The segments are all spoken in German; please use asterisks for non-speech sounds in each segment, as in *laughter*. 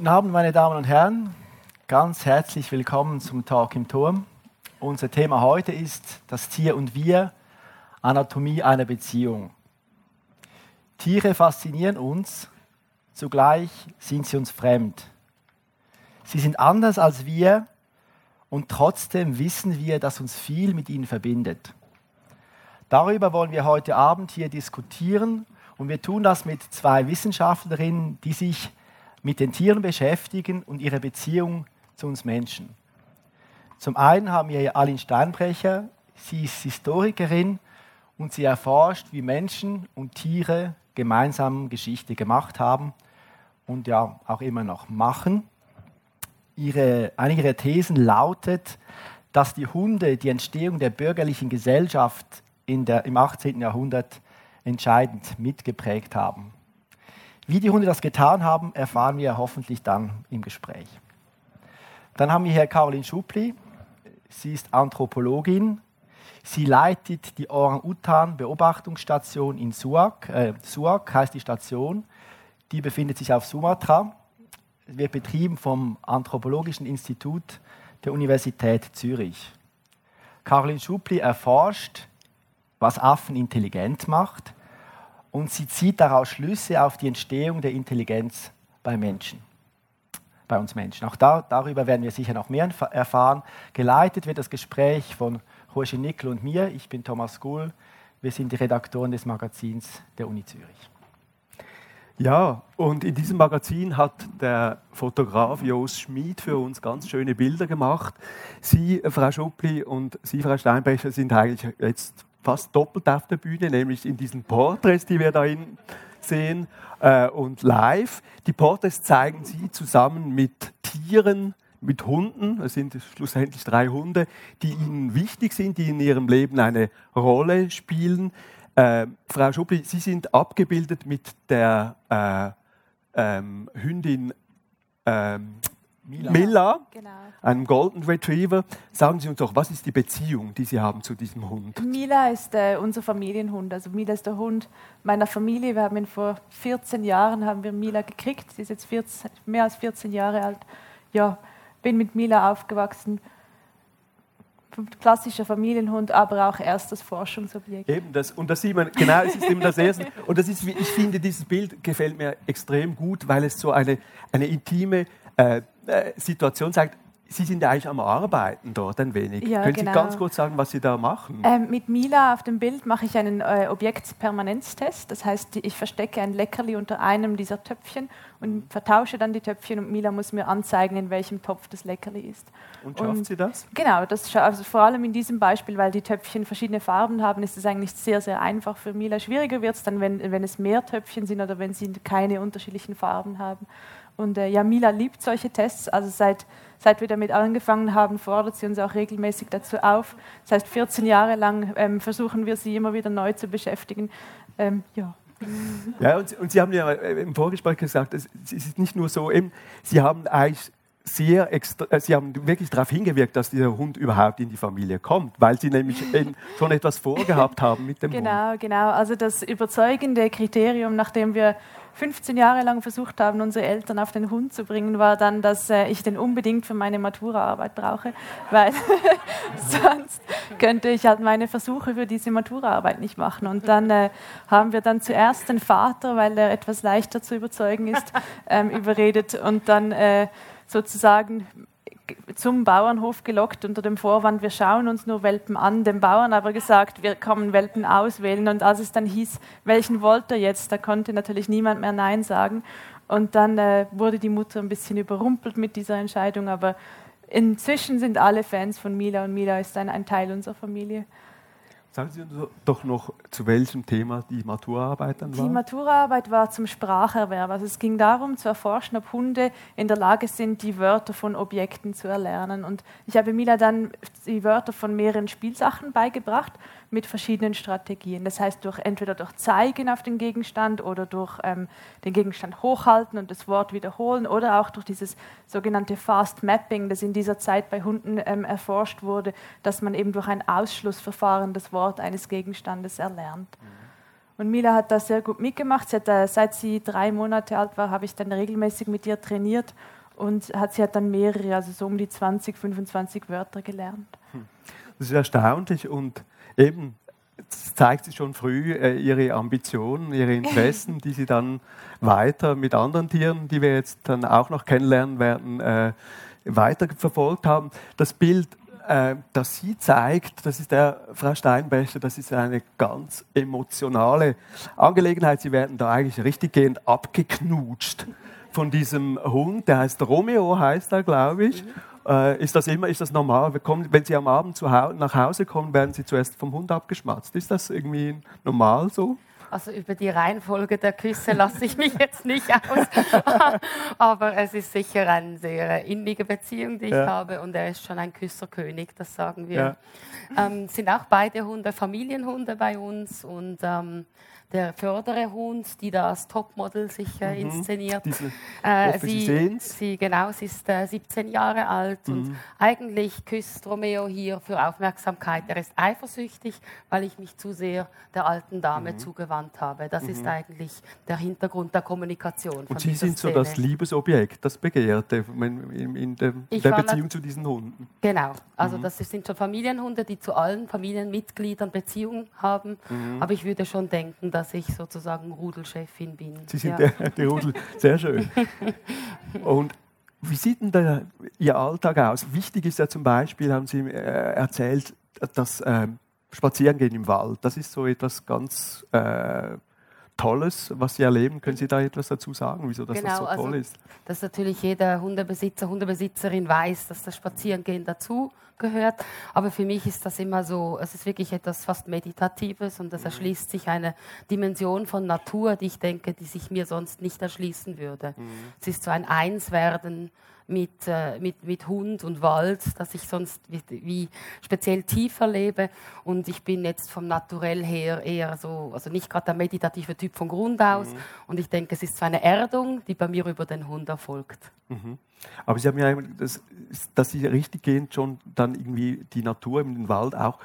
Guten Abend, meine Damen und Herren. Ganz herzlich willkommen zum Talk im Turm. Unser Thema heute ist das Tier und wir, Anatomie einer Beziehung. Tiere faszinieren uns, zugleich sind sie uns fremd. Sie sind anders als wir und trotzdem wissen wir, dass uns viel mit ihnen verbindet. Darüber wollen wir heute Abend hier diskutieren und wir tun das mit zwei Wissenschaftlerinnen, die sich mit den Tieren beschäftigen und ihre Beziehung zu uns Menschen. Zum einen haben wir Aline Steinbrecher. Sie ist Historikerin und sie erforscht, wie Menschen und Tiere gemeinsam Geschichte gemacht haben und ja auch immer noch machen. Ihre, eine ihrer Thesen lautet, dass die Hunde die Entstehung der bürgerlichen Gesellschaft der, im 18. Jahrhundert entscheidend mitgeprägt haben. Wie die Hunde das getan haben, erfahren wir hoffentlich dann im Gespräch. Dann haben wir hier Caroline Schupli. Sie ist Anthropologin. Sie leitet die Orang-Utan-Beobachtungsstation in Suak. Äh, Suak heißt die Station. Die befindet sich auf Sumatra. Wird betrieben vom Anthropologischen Institut der Universität Zürich. Caroline Schupli erforscht was Affen intelligent macht und sie zieht daraus Schlüsse auf die Entstehung der Intelligenz bei Menschen, bei uns Menschen. Auch da, darüber werden wir sicher noch mehr erfahren. Geleitet wird das Gespräch von Roger Nickel und mir. Ich bin Thomas Gull. Wir sind die Redaktoren des Magazins der Uni Zürich. Ja, und in diesem Magazin hat der Fotograf Jos Schmid für uns ganz schöne Bilder gemacht. Sie, Frau Schuppli und Sie, Frau Steinbecher, sind eigentlich jetzt fast doppelt auf der Bühne, nämlich in diesen Porträts, die wir da sehen, äh, und live. Die Porträts zeigen sie zusammen mit Tieren, mit Hunden, es sind schlussendlich drei Hunde, die ihnen wichtig sind, die in ihrem Leben eine Rolle spielen. Äh, Frau Schubli, Sie sind abgebildet mit der äh, ähm, Hündin ähm, Mila, Mila genau. einem Golden Retriever. Sagen Sie uns doch, was ist die Beziehung, die Sie haben zu diesem Hund? Mila ist äh, unser Familienhund. Also Mila ist der Hund meiner Familie. Wir haben ihn vor 14 Jahren haben wir Mila gekriegt. Sie ist jetzt 14, mehr als 14 Jahre alt. Ja, bin mit Mila aufgewachsen. Klassischer Familienhund, aber auch erstes Forschungsobjekt. Eben das, und das sieht man, genau, es ist immer das Erste. Und das ist, ich finde, dieses Bild gefällt mir extrem gut, weil es so eine, eine intime äh, Situation zeigt, Sie sind eigentlich am Arbeiten dort ein wenig. Ja, Können genau. Sie ganz kurz sagen, was Sie da machen? Ähm, mit Mila auf dem Bild mache ich einen äh, Objektpermanenztest. Das heißt, ich verstecke ein Leckerli unter einem dieser Töpfchen und vertausche dann die Töpfchen und Mila muss mir anzeigen, in welchem Topf das Leckerli ist. Und schafft und, sie das? Genau, das also vor allem in diesem Beispiel, weil die Töpfchen verschiedene Farben haben, ist es eigentlich sehr, sehr einfach für Mila. Schwieriger wird es dann, wenn, wenn es mehr Töpfchen sind oder wenn sie keine unterschiedlichen Farben haben. Und äh, ja, liebt solche Tests. Also seit, seit wir damit angefangen haben, fordert sie uns auch regelmäßig dazu auf. Das heißt, 14 Jahre lang ähm, versuchen wir sie immer wieder neu zu beschäftigen. Ähm, ja. Ja, und, und, Sie haben ja äh, im Vorgespräch gesagt, es, es ist nicht nur so, eben, Sie haben eigentlich sehr extra, äh, Sie haben wirklich darauf hingewirkt, dass dieser Hund überhaupt in die Familie kommt, weil Sie nämlich *laughs* schon etwas vorgehabt haben mit dem genau, Hund. Genau, genau. Also das überzeugende Kriterium, nachdem wir 15 Jahre lang versucht haben, unsere Eltern auf den Hund zu bringen, war dann, dass äh, ich den unbedingt für meine Maturaarbeit brauche, *laughs* weil *laughs* sonst könnte ich halt meine Versuche für diese Maturaarbeit nicht machen. Und dann äh, haben wir dann zuerst den Vater, weil er etwas leichter zu überzeugen ist, ähm, überredet und dann äh, sozusagen zum Bauernhof gelockt unter dem Vorwand, wir schauen uns nur Welpen an, dem Bauern aber gesagt, wir kommen Welpen auswählen. Und als es dann hieß, welchen wollt ihr jetzt, da konnte natürlich niemand mehr Nein sagen. Und dann äh, wurde die Mutter ein bisschen überrumpelt mit dieser Entscheidung, aber inzwischen sind alle Fans von Mila und Mila ist ein, ein Teil unserer Familie. Sagen Sie uns doch noch, zu welchem Thema die Maturaarbeit dann war? Die Maturaarbeit war zum Spracherwerb. Also es ging darum, zu erforschen, ob Hunde in der Lage sind, die Wörter von Objekten zu erlernen. Und ich habe Mila dann die Wörter von mehreren Spielsachen beigebracht mit verschiedenen Strategien. Das heißt, durch, entweder durch Zeigen auf den Gegenstand oder durch ähm, den Gegenstand hochhalten und das Wort wiederholen oder auch durch dieses sogenannte Fast Mapping, das in dieser Zeit bei Hunden ähm, erforscht wurde, dass man eben durch ein Ausschlussverfahren das Wort eines Gegenstandes erlernt. Und Mila hat da sehr gut mitgemacht. Sie hat da, seit sie drei Monate alt war, habe ich dann regelmäßig mit ihr trainiert und hat, sie hat dann mehrere, also so um die 20, 25 Wörter gelernt. Hm. Das ist erstaunlich und eben zeigt sie schon früh äh, ihre Ambitionen, ihre Interessen, die sie dann weiter mit anderen Tieren, die wir jetzt dann auch noch kennenlernen werden, äh, weiter verfolgt haben. Das Bild, äh, das sie zeigt, das ist der Frau Steinbecher, das ist eine ganz emotionale Angelegenheit. Sie werden da eigentlich richtiggehend abgeknutscht von diesem Hund, der heißt Romeo, heißt er, glaube ich. Mhm. Äh, ist das immer, ist das normal? Wenn Sie am Abend hau nach Hause kommen, werden Sie zuerst vom Hund abgeschmatzt. Ist das irgendwie normal so? Also über die Reihenfolge der Küsse lasse ich mich jetzt nicht aus. *laughs* Aber es ist sicher eine sehr innige Beziehung, die ich ja. habe. Und er ist schon ein Küsserkönig, das sagen wir. Ja. Ähm, sind auch beide Hunde Familienhunde bei uns. Und ähm, der vordere Hund, die da als Topmodel sich äh, mhm. inszeniert. Diese, äh, sie, sie, genau, sie ist äh, 17 Jahre alt mhm. und eigentlich küsst Romeo hier für Aufmerksamkeit. Er ist eifersüchtig, weil ich mich zu sehr der alten Dame mhm. zugewandt habe. Das ist mhm. eigentlich der Hintergrund der Kommunikation. und Sie sind Szene. so das Liebesobjekt, das Begehrte in, in der, der Beziehung zu diesen Hunden. Genau, also mhm. das sind schon Familienhunde, die zu allen Familienmitgliedern Beziehungen haben. Mhm. Aber ich würde schon denken, dass dass ich sozusagen Rudelchefin bin. Sie sind ja. der, der Rudel, sehr schön. *laughs* Und wie sieht denn da Ihr Alltag aus? Wichtig ist ja zum Beispiel, haben Sie äh, erzählt, das äh, Spazierengehen im Wald. Das ist so etwas ganz äh, Tolles, was Sie erleben. Können Sie da etwas dazu sagen, wieso das, genau, das so also toll ist? Dass natürlich jeder Hundebesitzer, Hundebesitzerin weiß, dass das Spazierengehen dazu gehört. Aber für mich ist das immer so, es ist wirklich etwas fast Meditatives und es mhm. erschließt sich eine Dimension von Natur, die ich denke, die sich mir sonst nicht erschließen würde. Mhm. Es ist so ein Einswerden mit, äh, mit, mit Hund und Wald, dass ich sonst wie, wie, speziell tiefer lebe. Und ich bin jetzt vom Naturell her eher so, also nicht gerade der meditative Typ von Grund aus. Mhm. Und ich denke, es ist so eine Erdung, die bei mir über den Hund erfolgt. Mhm. Aber Sie haben ja, das, dass Sie richtig gehend schon dann irgendwie die Natur im Wald auch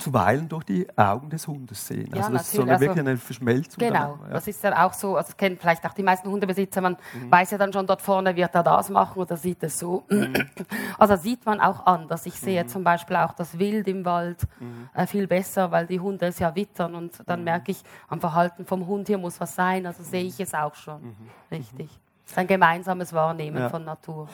zuweilen durch die Augen des Hundes sehen. Ja, also das ist so eine, also, wirklich eine Verschmelzung. Genau, dann, ja. das ist dann auch so, also das kennen vielleicht auch die meisten Hundebesitzer, man mhm. weiß ja dann schon dort vorne, wird er das machen oder sieht es so. Mhm. Also sieht man auch anders. Ich sehe mhm. zum Beispiel auch das Wild im Wald mhm. äh, viel besser, weil die Hunde es ja wittern und dann mhm. merke ich am Verhalten vom Hund, hier muss was sein, also sehe ich es auch schon. Mhm. Richtig. Es ist ein gemeinsames Wahrnehmen ja. von Natur.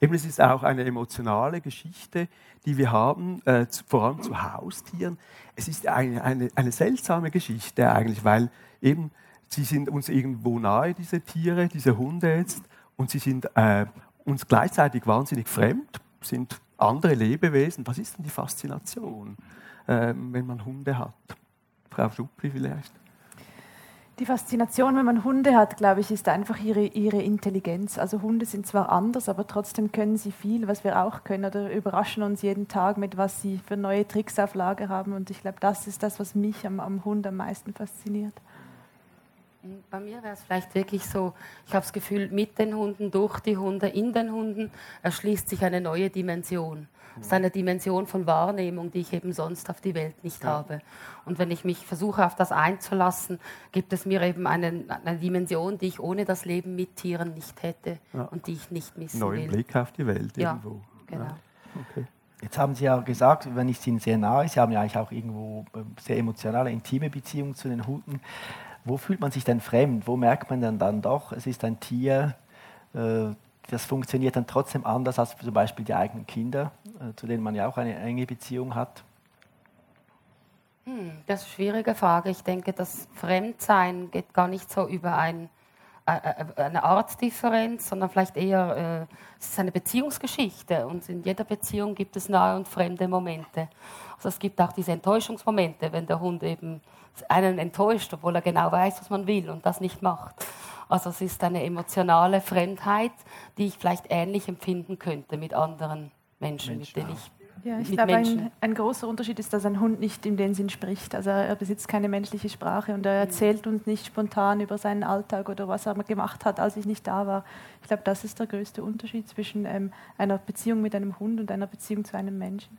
Eben, es ist auch eine emotionale Geschichte, die wir haben, äh, zu, vor allem zu Haustieren. Es ist eine, eine, eine seltsame Geschichte eigentlich, weil eben sie sind uns irgendwo nahe, diese Tiere, diese Hunde jetzt, und sie sind äh, uns gleichzeitig wahnsinnig fremd, sind andere Lebewesen. Was ist denn die Faszination, äh, wenn man Hunde hat? Frau Schuppi vielleicht? Die Faszination, wenn man Hunde hat, glaube ich, ist einfach ihre, ihre Intelligenz. Also Hunde sind zwar anders, aber trotzdem können sie viel, was wir auch können, oder überraschen uns jeden Tag mit, was sie für neue Tricks auf Lager haben. Und ich glaube, das ist das, was mich am, am Hund am meisten fasziniert. Bei mir wäre es vielleicht wirklich so, ich habe das Gefühl, mit den Hunden, durch die Hunde, in den Hunden erschließt sich eine neue Dimension. Das ist eine Dimension von Wahrnehmung, die ich eben sonst auf die Welt nicht ja. habe. Und wenn ich mich versuche, auf das einzulassen, gibt es mir eben eine, eine Dimension, die ich ohne das Leben mit Tieren nicht hätte ja. und die ich nicht missen Neuen will. Blick auf die Welt ja, irgendwo. Genau. Okay. Jetzt haben Sie ja gesagt, wenn ich Ihnen sehr nahe, Sie haben ja eigentlich auch irgendwo ähm, sehr emotionale, intime Beziehungen zu den Hunden. Wo fühlt man sich denn fremd? Wo merkt man denn dann doch, es ist ein Tier, äh, das funktioniert dann trotzdem anders als zum Beispiel die eigenen Kinder, zu denen man ja auch eine enge Beziehung hat? Hm, das ist eine schwierige Frage. Ich denke, das Fremdsein geht gar nicht so über ein, äh, äh, eine Artdifferenz, sondern vielleicht eher, äh, es ist eine Beziehungsgeschichte und in jeder Beziehung gibt es nahe und fremde Momente. Also es gibt auch diese Enttäuschungsmomente, wenn der Hund eben einen enttäuscht, obwohl er genau weiß, was man will und das nicht macht. Also es ist eine emotionale Fremdheit, die ich vielleicht ähnlich empfinden könnte mit anderen Menschen, Mensch, mit denen ich ja, ich glaube, ein, ein, großer Unterschied ist, dass ein Hund nicht in dem Sinn spricht. Also er besitzt keine menschliche Sprache und er erzählt uns nicht spontan über seinen Alltag oder was er gemacht hat, als ich nicht da war. Ich glaube, das ist der größte Unterschied zwischen ähm, einer Beziehung mit einem Hund und einer Beziehung zu einem Menschen.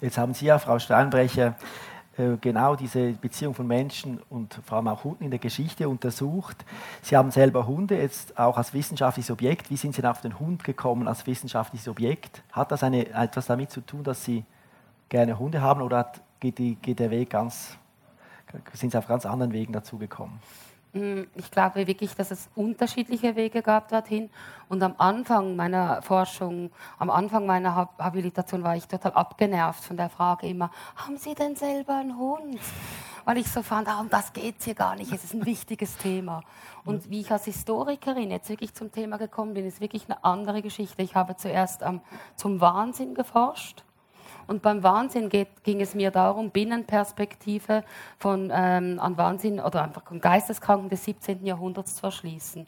Jetzt haben Sie ja, Frau Steinbrecher, genau diese Beziehung von Menschen und vor allem auch Hunden in der Geschichte untersucht. Sie haben selber Hunde, jetzt auch als wissenschaftliches Objekt. Wie sind Sie denn auf den Hund gekommen als wissenschaftliches Objekt? Hat das eine, etwas damit zu tun, dass Sie gerne Hunde haben oder hat, geht, die, geht der Weg ganz, sind Sie auf ganz anderen Wegen dazu gekommen? Mm, ich glaube wirklich, dass es unterschiedliche Wege gab dorthin. Und am Anfang meiner Forschung, am Anfang meiner Habilitation war ich total abgenervt von der Frage immer, haben Sie denn selber einen Hund? Weil ich so fand, ah, um das geht hier gar nicht, es ist ein wichtiges Thema. Und wie ich als Historikerin jetzt wirklich zum Thema gekommen bin, ist wirklich eine andere Geschichte. Ich habe zuerst ähm, zum Wahnsinn geforscht und beim Wahnsinn geht, ging es mir darum, Binnenperspektive von, ähm, an Wahnsinn oder einfach Geisteskranken des 17. Jahrhunderts zu erschließen.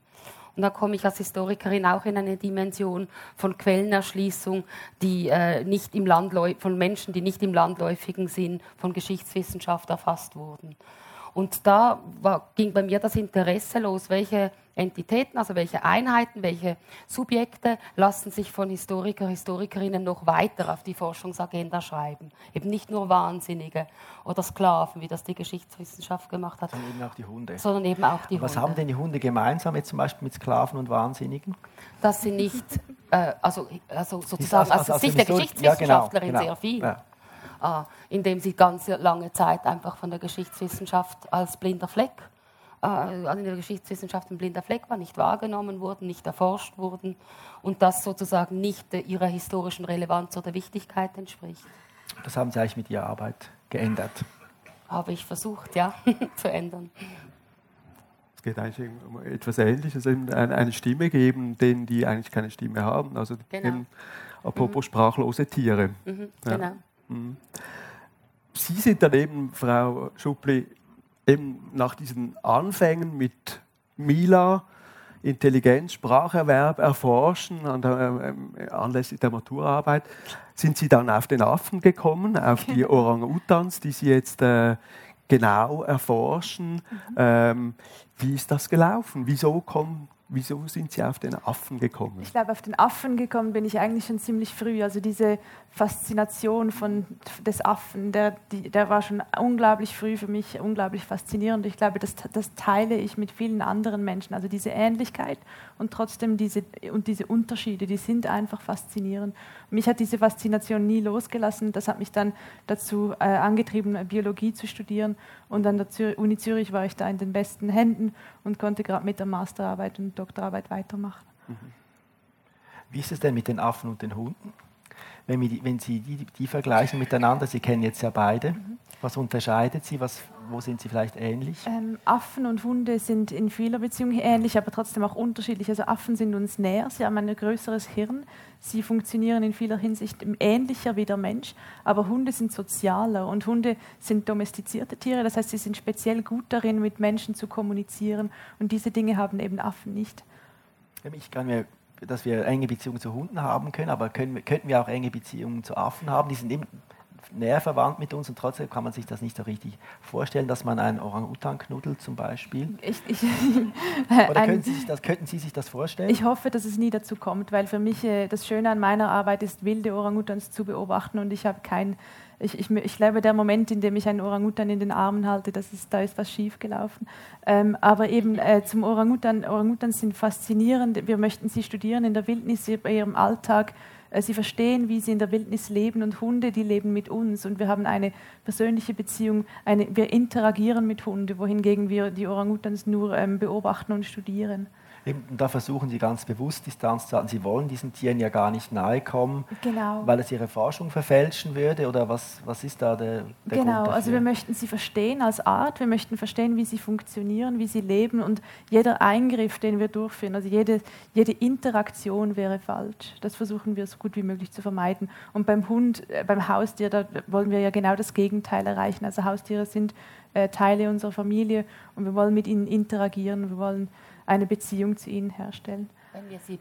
Und da komme ich als Historikerin auch in eine Dimension von Quellenerschließung, die äh, nicht im Landläu von Menschen, die nicht im landläufigen Sinn von Geschichtswissenschaft erfasst wurden. Und da war, ging bei mir das Interesse los, welche Entitäten, also welche Einheiten, welche Subjekte lassen sich von Historiker, Historikerinnen noch weiter auf die Forschungsagenda schreiben. Eben nicht nur Wahnsinnige oder Sklaven, wie das die Geschichtswissenschaft gemacht hat. Sondern eben auch die Hunde. Sondern eben auch die Was Hunde. haben denn die Hunde gemeinsam, jetzt zum Beispiel mit Sklaven und Wahnsinnigen? Dass sie nicht, äh, also, also sozusagen also, also, aus Sicht der Geschichtswissenschaftlerin ja, genau, genau. sehr viel. Ja. Ah, indem sie ganz lange Zeit einfach von der Geschichtswissenschaft als blinder Fleck äh, in der Geschichtswissenschaft ein blinder Fleck war, nicht wahrgenommen wurden, nicht erforscht wurden und das sozusagen nicht ihrer historischen Relevanz oder Wichtigkeit entspricht. Das haben Sie eigentlich mit Ihrer Arbeit geändert? Habe ich versucht, ja, *laughs* zu ändern. Es geht eigentlich um etwas Ähnliches, eine Stimme geben, denen die eigentlich keine Stimme haben. Also genau. eben, apropos mhm. sprachlose Tiere. Mhm, ja. Genau. Mhm. Sie sind dann eben, Frau Schuppli, eben nach diesen Anfängen mit Mila, Intelligenz, Spracherwerb erforschen, an der, äh, anlässlich der Maturarbeit, sind Sie dann auf den Affen gekommen, auf die *laughs* Orang-Utans, die Sie jetzt äh, genau erforschen. Mhm. Ähm, wie ist das gelaufen? Wieso kommen Wieso sind Sie auf den Affen gekommen? Ich glaube, auf den Affen gekommen bin ich eigentlich schon ziemlich früh. Also diese Faszination von, des Affen, der, der war schon unglaublich früh für mich, unglaublich faszinierend. Ich glaube, das, das teile ich mit vielen anderen Menschen. Also diese Ähnlichkeit und trotzdem diese, und diese Unterschiede, die sind einfach faszinierend. Mich hat diese Faszination nie losgelassen. Das hat mich dann dazu äh, angetrieben, Biologie zu studieren. Und an der Zür Uni Zürich war ich da in den besten Händen und konnte gerade mit der Masterarbeit und Doktorarbeit weitermachen. Mhm. Wie ist es denn mit den Affen und den Hunden? Wenn, die, wenn Sie die, die, vergleichen miteinander, Sie kennen jetzt ja beide, mhm. was unterscheidet Sie? Was, wo sind sie vielleicht ähnlich? Ähm, Affen und Hunde sind in vieler Beziehung ähnlich, aber trotzdem auch unterschiedlich. Also Affen sind uns näher, sie haben ein größeres Hirn, sie funktionieren in vieler Hinsicht ähnlicher wie der Mensch, aber Hunde sind sozialer und Hunde sind domestizierte Tiere, das heißt, sie sind speziell gut darin, mit Menschen zu kommunizieren und diese Dinge haben eben Affen nicht. Ich kann mir dass wir enge Beziehungen zu Hunden haben können, aber können, könnten wir auch enge Beziehungen zu Affen haben. Die sind näher verwandt mit uns und trotzdem kann man sich das nicht so richtig vorstellen, dass man einen Orang-Utan knuddelt zum Beispiel. Ich, ich, *laughs* Oder können Sie sich das, könnten Sie sich das vorstellen? Ich hoffe, dass es nie dazu kommt, weil für mich äh, das Schöne an meiner Arbeit ist, wilde Orang-Utans zu beobachten und ich habe kein ich, ich, ich, glaube, der Moment, in dem ich einen Orangutan in den Armen halte, das ist, da ist was schiefgelaufen. Ähm, aber eben äh, zum Orangutan, Orangutans sind faszinierend. Wir möchten sie studieren in der Wildnis, bei ihrem Alltag sie verstehen, wie sie in der Wildnis leben und Hunde, die leben mit uns und wir haben eine persönliche Beziehung, eine, wir interagieren mit Hunden, wohingegen wir die Orangutans nur ähm, beobachten und studieren. Eben, da versuchen sie ganz bewusst Distanz zu halten. Sie wollen diesen Tieren ja gar nicht nahe kommen, genau. weil es ihre Forschung verfälschen würde. Oder was, was ist da der, der Genau, also wir möchten sie verstehen als Art, wir möchten verstehen, wie sie funktionieren, wie sie leben und jeder Eingriff, den wir durchführen, also jede, jede Interaktion wäre falsch. Das versuchen wir so gut wie möglich zu vermeiden. Und beim Hund, äh, beim Haustier, da wollen wir ja genau das Gegenteil erreichen. Also Haustiere sind äh, Teile unserer Familie und wir wollen mit ihnen interagieren, wir wollen eine Beziehung zu ihnen herstellen. Wenn wir sie,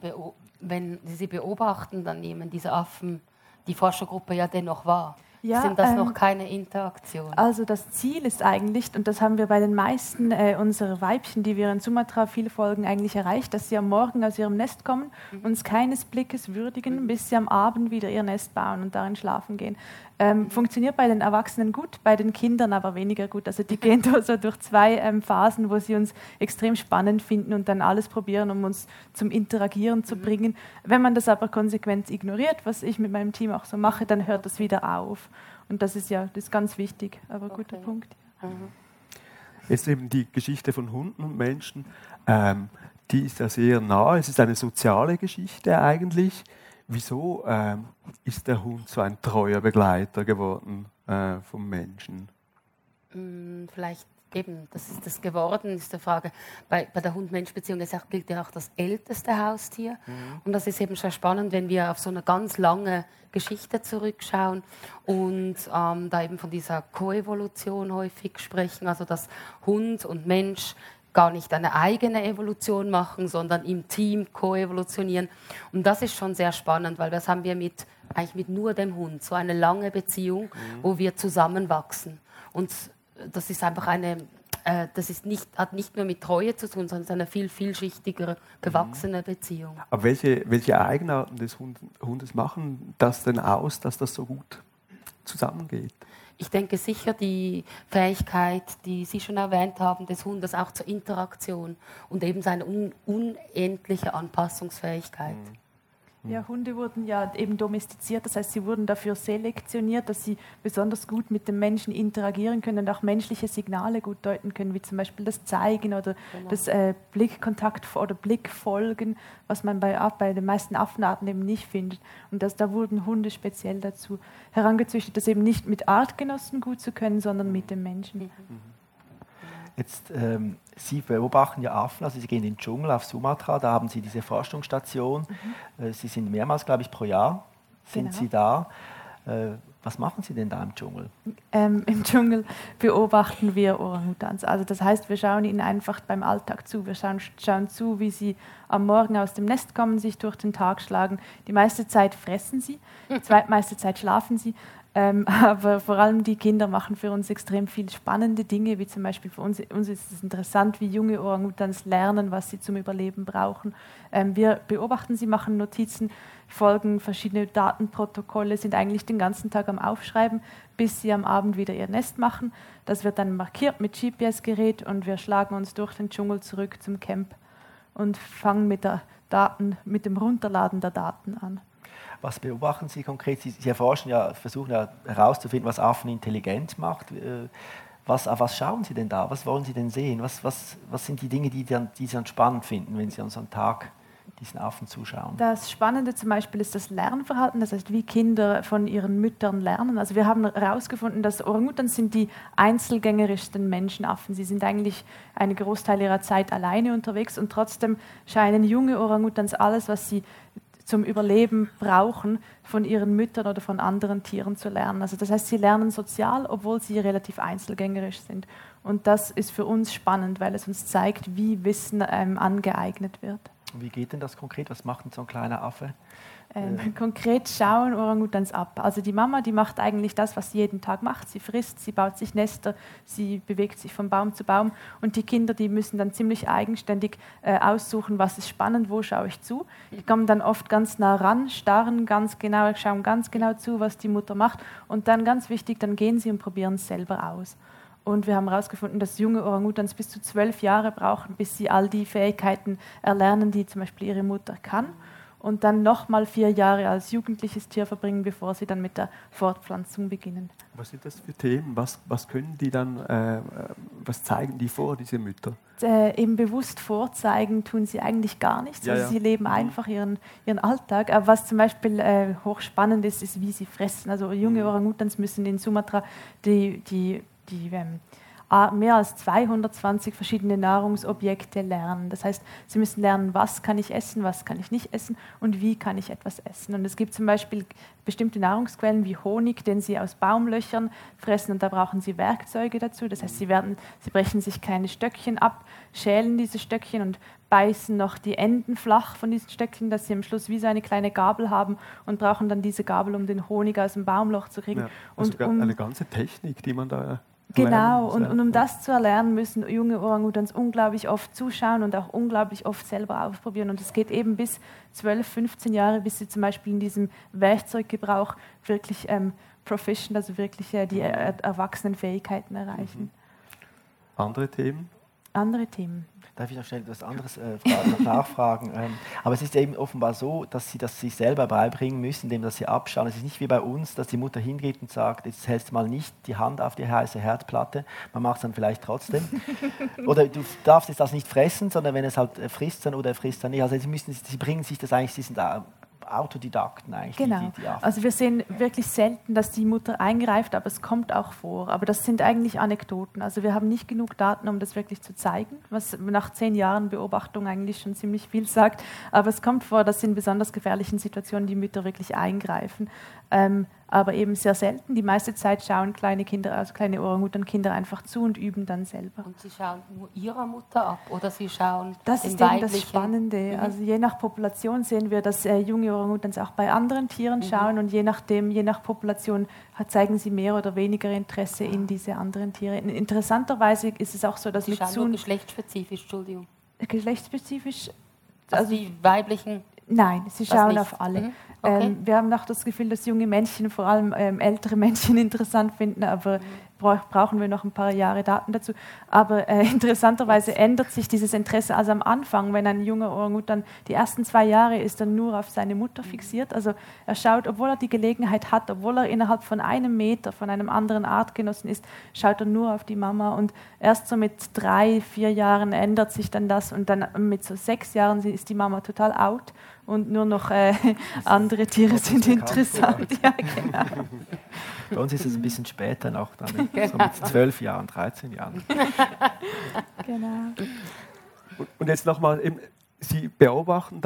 wenn Sie sie beobachten, dann nehmen diese Affen die Forschergruppe ja dennoch wahr. Ja, Sind das ähm, noch keine Interaktion? Also das Ziel ist eigentlich, und das haben wir bei den meisten äh, unserer Weibchen, die wir in Sumatra viel folgen, eigentlich erreicht, dass sie am Morgen aus ihrem Nest kommen, mhm. uns keines Blickes würdigen, mhm. bis sie am Abend wieder ihr Nest bauen und darin schlafen gehen. Ähm, funktioniert bei den Erwachsenen gut, bei den Kindern aber weniger gut. Also die gehen *laughs* da so durch zwei ähm, Phasen, wo sie uns extrem spannend finden und dann alles probieren, um uns zum Interagieren zu mhm. bringen. Wenn man das aber konsequent ignoriert, was ich mit meinem Team auch so mache, dann hört das wieder auf. Und das ist ja das ist ganz wichtig, aber okay. guter Punkt. Ja. Jetzt eben die Geschichte von Hunden und Menschen, ähm, die ist ja sehr nah. Es ist eine soziale Geschichte eigentlich. Wieso ähm, ist der Hund so ein treuer Begleiter geworden äh, vom Menschen? Mm, vielleicht eben, das ist das geworden, ist die Frage. Bei, bei der Hund-Mensch-Beziehung gilt ja auch das älteste Haustier. Mhm. Und das ist eben sehr spannend, wenn wir auf so eine ganz lange Geschichte zurückschauen und ähm, da eben von dieser Koevolution häufig sprechen, also dass Hund und Mensch gar nicht eine eigene Evolution machen, sondern im Team koevolutionieren. Und das ist schon sehr spannend, weil das haben wir mit, eigentlich mit nur dem Hund, so eine lange Beziehung, mhm. wo wir zusammenwachsen. Und das ist einfach eine, äh, das ist nicht, hat nicht nur mit Treue zu tun, sondern es ist eine viel vielschichtigere, gewachsene mhm. Beziehung. Aber welche, welche Eigenarten des Hundes machen das denn aus, dass das so gut zusammengeht? ich denke sicher die Fähigkeit, die Sie schon erwähnt haben, des Hundes auch zur Interaktion und eben seine un unendliche Anpassungsfähigkeit. Mhm. Ja, Hunde wurden ja eben domestiziert, das heißt, sie wurden dafür selektioniert, dass sie besonders gut mit dem Menschen interagieren können und auch menschliche Signale gut deuten können, wie zum Beispiel das Zeigen oder genau. das äh, Blickkontakt oder Blickfolgen, was man bei, bei den meisten Affenarten eben nicht findet. Und das, da wurden Hunde speziell dazu herangezüchtet, das eben nicht mit Artgenossen gut zu können, sondern mit dem Menschen. Mhm. Jetzt, ähm, Sie beobachten ja Affen, also Sie gehen in den Dschungel auf Sumatra, da haben Sie diese Forschungsstation. Mhm. Äh, Sie sind mehrmals, glaube ich, pro Jahr sind genau. Sie da. Äh, was machen Sie denn da im Dschungel? Ähm, Im Dschungel beobachten wir Orang-Utans. Also das heißt, wir schauen ihnen einfach beim Alltag zu. Wir schauen, schauen, zu, wie sie am Morgen aus dem Nest kommen, sich durch den Tag schlagen. Die meiste Zeit fressen sie, *laughs* die zweitmeiste Zeit schlafen sie. Ähm, *laughs* aber vor allem die Kinder machen für uns extrem viele spannende Dinge, wie zum Beispiel für uns, uns ist es interessant, wie junge Orangutans lernen, was sie zum Überleben brauchen. Ähm, wir beobachten sie, machen Notizen, folgen verschiedene Datenprotokolle, sind eigentlich den ganzen Tag am Aufschreiben, bis sie am Abend wieder ihr Nest machen. Das wird dann markiert mit GPS-Gerät und wir schlagen uns durch den Dschungel zurück zum Camp und fangen mit, der Daten, mit dem Runterladen der Daten an. Was beobachten Sie konkret? Sie, Sie erforschen ja, versuchen ja herauszufinden, was Affen intelligent macht. Äh, was, auf was schauen Sie denn da? Was wollen Sie denn sehen? Was, was, was sind die Dinge, die, dann, die Sie dann spannend finden, wenn Sie an so einem Tag diesen Affen zuschauen? Das Spannende zum Beispiel ist das Lernverhalten, das heißt, wie Kinder von ihren Müttern lernen. Also wir haben herausgefunden, dass Orangutans sind die einzelgängerischsten Menschenaffen. Sie sind eigentlich einen Großteil ihrer Zeit alleine unterwegs und trotzdem scheinen junge Orangutans alles, was sie zum Überleben brauchen, von ihren Müttern oder von anderen Tieren zu lernen. Also das heißt, sie lernen sozial, obwohl sie relativ einzelgängerisch sind. Und das ist für uns spannend, weil es uns zeigt, wie Wissen ähm, angeeignet wird. Wie geht denn das konkret? Was macht denn so ein kleiner Affe? Ähm, äh. Konkret schauen Orangutans ab. Also die Mama, die macht eigentlich das, was sie jeden Tag macht. Sie frisst, sie baut sich Nester, sie bewegt sich von Baum zu Baum. Und die Kinder, die müssen dann ziemlich eigenständig äh, aussuchen, was ist spannend, wo schaue ich zu. Die kommen dann oft ganz nah ran, starren ganz genau, schauen ganz genau zu, was die Mutter macht. Und dann ganz wichtig, dann gehen sie und probieren es selber aus. Und wir haben herausgefunden, dass junge Orangutans bis zu zwölf Jahre brauchen, bis sie all die Fähigkeiten erlernen, die zum Beispiel ihre Mutter kann und dann nochmal vier Jahre als jugendliches Tier verbringen, bevor sie dann mit der Fortpflanzung beginnen. Was sind das für Themen? Was, was können die dann, äh, was zeigen die vor, diese Mütter? Äh, eben bewusst vorzeigen tun sie eigentlich gar nichts. Ja, also ja. Sie leben mhm. einfach ihren, ihren Alltag. Aber was zum Beispiel äh, hochspannend ist, ist, wie sie fressen. Also junge mhm. Orangutans müssen in Sumatra die, die, die ähm, mehr als 220 verschiedene Nahrungsobjekte lernen. Das heißt, sie müssen lernen, was kann ich essen, was kann ich nicht essen und wie kann ich etwas essen. Und es gibt zum Beispiel bestimmte Nahrungsquellen wie Honig, den sie aus Baumlöchern fressen und da brauchen sie Werkzeuge dazu. Das heißt, sie, werden, sie brechen sich kleine Stöckchen ab, schälen diese Stöckchen und beißen noch die Enden flach von diesen Stöckchen, dass sie am Schluss wie so eine kleine Gabel haben und brauchen dann diese Gabel, um den Honig aus dem Baumloch zu kriegen. Ja, also und um, eine ganze Technik, die man da Genau, und, und, um das zu erlernen, müssen junge Orangutans unglaublich oft zuschauen und auch unglaublich oft selber ausprobieren. Und es geht eben bis 12, 15 Jahre, bis sie zum Beispiel in diesem Werkzeuggebrauch wirklich ähm, proficient, also wirklich äh, die äh, erwachsenen Fähigkeiten erreichen. Mhm. Andere Themen? Andere Themen. Darf ich noch schnell etwas anderes äh, fragen, nachfragen? Ähm, aber es ist eben offenbar so, dass sie das sich selber beibringen müssen, indem dass sie abschauen. Es ist nicht wie bei uns, dass die Mutter hingeht und sagt, jetzt hältst du mal nicht die Hand auf die heiße Herdplatte. Man macht es dann vielleicht trotzdem. *laughs* oder du darfst jetzt das nicht fressen, sondern wenn es halt äh, frisst dann oder frisst dann nicht. Also sie, müssen, sie bringen sich das eigentlich, sie sind Autodidakten eigentlich. Genau. Die, die also wir sehen wirklich selten, dass die Mutter eingreift, aber es kommt auch vor. Aber das sind eigentlich Anekdoten. Also wir haben nicht genug Daten, um das wirklich zu zeigen, was nach zehn Jahren Beobachtung eigentlich schon ziemlich viel sagt. Aber es kommt vor, dass in besonders gefährlichen Situationen die Mütter wirklich eingreifen. Ähm, aber eben sehr selten. Die meiste Zeit schauen kleine Kinder, also kleine Orang-Utan-Kinder einfach zu und üben dann selber. Und sie schauen nur ihrer Mutter ab oder sie schauen Das ist eben das Spannende. Mhm. Also je nach Population sehen wir, dass äh, junge Orang-Utans auch bei anderen Tieren mhm. schauen und je nachdem, je nach Population zeigen sie mehr oder weniger Interesse in diese anderen Tiere. Interessanterweise ist es auch so, dass sie mit schauen nur geschlechtsspezifisch, Entschuldigung. Geschlechtsspezifisch? Also, also die weiblichen Nein, sie schauen auf alle. Mhm. Okay. Ähm, wir haben auch das Gefühl, dass junge Männchen, vor allem ähm, ältere *laughs* Männchen, interessant finden, aber mhm brauchen wir noch ein paar Jahre Daten dazu. Aber äh, *laughs* interessanterweise ändert sich dieses Interesse. Also am Anfang, wenn ein junger Orang-Utan die ersten zwei Jahre ist er nur auf seine Mutter fixiert. Also er schaut, obwohl er die Gelegenheit hat, obwohl er innerhalb von einem Meter von einem anderen Artgenossen ist, schaut er nur auf die Mama. Und erst so mit drei, vier Jahren ändert sich dann das. Und dann mit so sechs Jahren ist die Mama total out und nur noch äh, *laughs* andere Tiere sind interessant. *laughs* Ja, genau. Bei uns ist es ein bisschen später noch, dann, *laughs* so mit zwölf Jahren, 13 Jahren. *laughs* Genau. Und jetzt nochmal, Sie beobachten,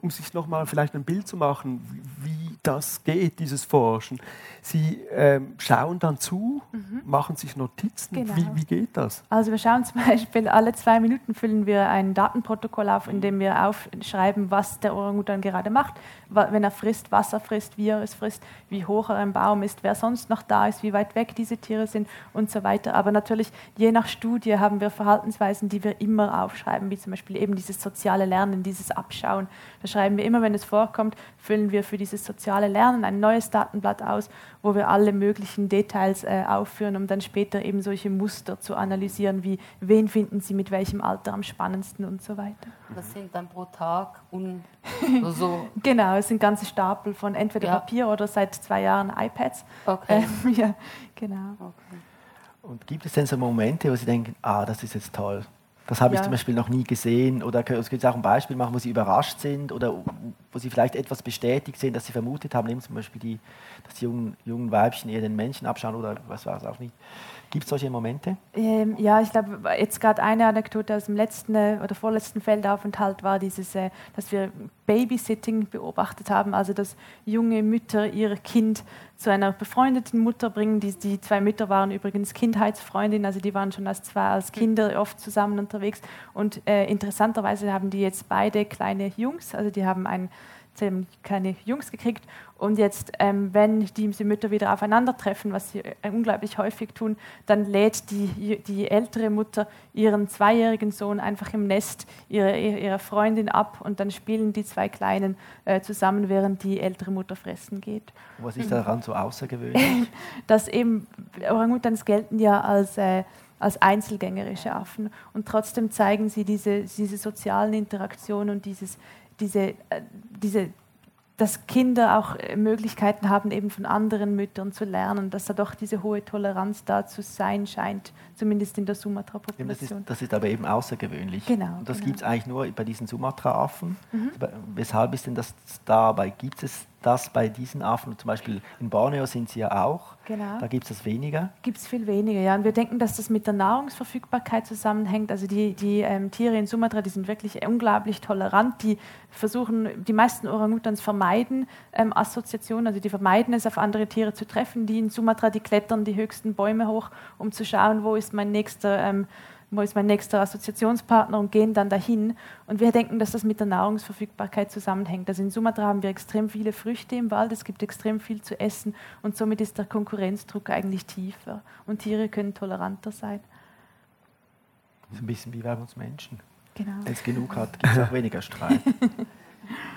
um sich nochmal vielleicht ein Bild zu machen, wie das geht, dieses Forschen. Sie ähm, schauen dann zu, mhm. machen sich Notizen. Genau. Wie, wie, geht das? Also wir schauen zum *laughs* Beispiel, alle zwei Minuten füllen wir ein Datenprotokoll auf, in dem wir aufschreiben, was der Orangutan gerade macht, wenn er frisst, was er frisst, wie er es frisst, wie hoch er im Baum ist, wer sonst noch da ist, wie weit weg diese Tiere sind und so weiter. Aber natürlich, je nach Studie haben wir Verhaltensweisen, die wir immer aufschreiben, wie zum Beispiel eben dieses soziale Lernen, dieses Abschauen. Da schreiben wir immer, wenn es vorkommt, füllen wir für dieses soziale Lernen ein neues Datenblatt aus wo wir alle möglichen Details äh, aufführen, um dann später eben solche Muster zu analysieren, wie wen finden Sie mit welchem Alter am spannendsten und so weiter. Das sind dann pro Tag und *laughs* so. genau, es sind ganze Stapel von entweder ja. Papier oder seit zwei Jahren iPads. Okay. Ähm, *laughs* ja, genau. Okay. Und gibt es denn so Momente, wo Sie denken, ah, das ist jetzt toll? Das habe ich zum Beispiel noch nie gesehen. Oder es könnte auch ein Beispiel machen, wo Sie überrascht sind oder wo Sie vielleicht etwas bestätigt sehen, das Sie vermutet haben. Nehmen zum Beispiel die, dass die jungen, jungen Weibchen eher den Männchen abschauen oder was war es auch nicht. Gibt es solche Momente? Ähm, ja, ich glaube, jetzt gerade eine Anekdote aus dem letzten äh, oder vorletzten Feldaufenthalt war dieses, äh, dass wir Babysitting beobachtet haben, also dass junge Mütter ihr Kind zu einer befreundeten Mutter bringen. Die, die zwei Mütter waren übrigens Kindheitsfreundinnen, also die waren schon als zwei als Kinder oft zusammen unterwegs. Und äh, interessanterweise haben die jetzt beide kleine Jungs, also die haben ein keine Jungs gekriegt. Und jetzt, ähm, wenn diese Mütter wieder aufeinandertreffen, was sie äh, unglaublich häufig tun, dann lädt die, die ältere Mutter ihren zweijährigen Sohn einfach im Nest ihrer, ihrer Freundin ab und dann spielen die zwei Kleinen äh, zusammen, während die ältere Mutter fressen geht. Was ist daran so außergewöhnlich? *laughs* Dass eben Orangutans gelten ja als äh, als einzelgängerische Affen. Und trotzdem zeigen sie diese, diese sozialen Interaktionen und dieses, diese, äh, diese, dass Kinder auch äh, Möglichkeiten haben, eben von anderen Müttern zu lernen, dass da doch diese hohe Toleranz da zu sein scheint, zumindest in der Sumatra-Population. Das ist, das ist aber eben außergewöhnlich. Genau. Und das genau. gibt es eigentlich nur bei diesen Sumatra-Affen. Mhm. Weshalb ist denn das dabei? Gibt es dass bei diesen Affen, zum Beispiel in Borneo sind sie ja auch, Genau. da gibt es das weniger. Gibt es viel weniger, ja. Und wir denken, dass das mit der Nahrungsverfügbarkeit zusammenhängt. Also die, die ähm, Tiere in Sumatra, die sind wirklich unglaublich tolerant. Die versuchen, die meisten Orangutans vermeiden ähm, Assoziationen, also die vermeiden es, auf andere Tiere zu treffen. Die in Sumatra, die klettern die höchsten Bäume hoch, um zu schauen, wo ist mein nächster ähm, wo ist mein nächster Assoziationspartner und gehen dann dahin. Und wir denken, dass das mit der Nahrungsverfügbarkeit zusammenhängt. Also in Sumatra haben wir extrem viele Früchte im Wald, es gibt extrem viel zu essen und somit ist der Konkurrenzdruck eigentlich tiefer und Tiere können toleranter sein. Das ist ein bisschen wie bei uns Menschen. Genau. Wenn es genug hat, gibt es auch weniger Streit. *laughs*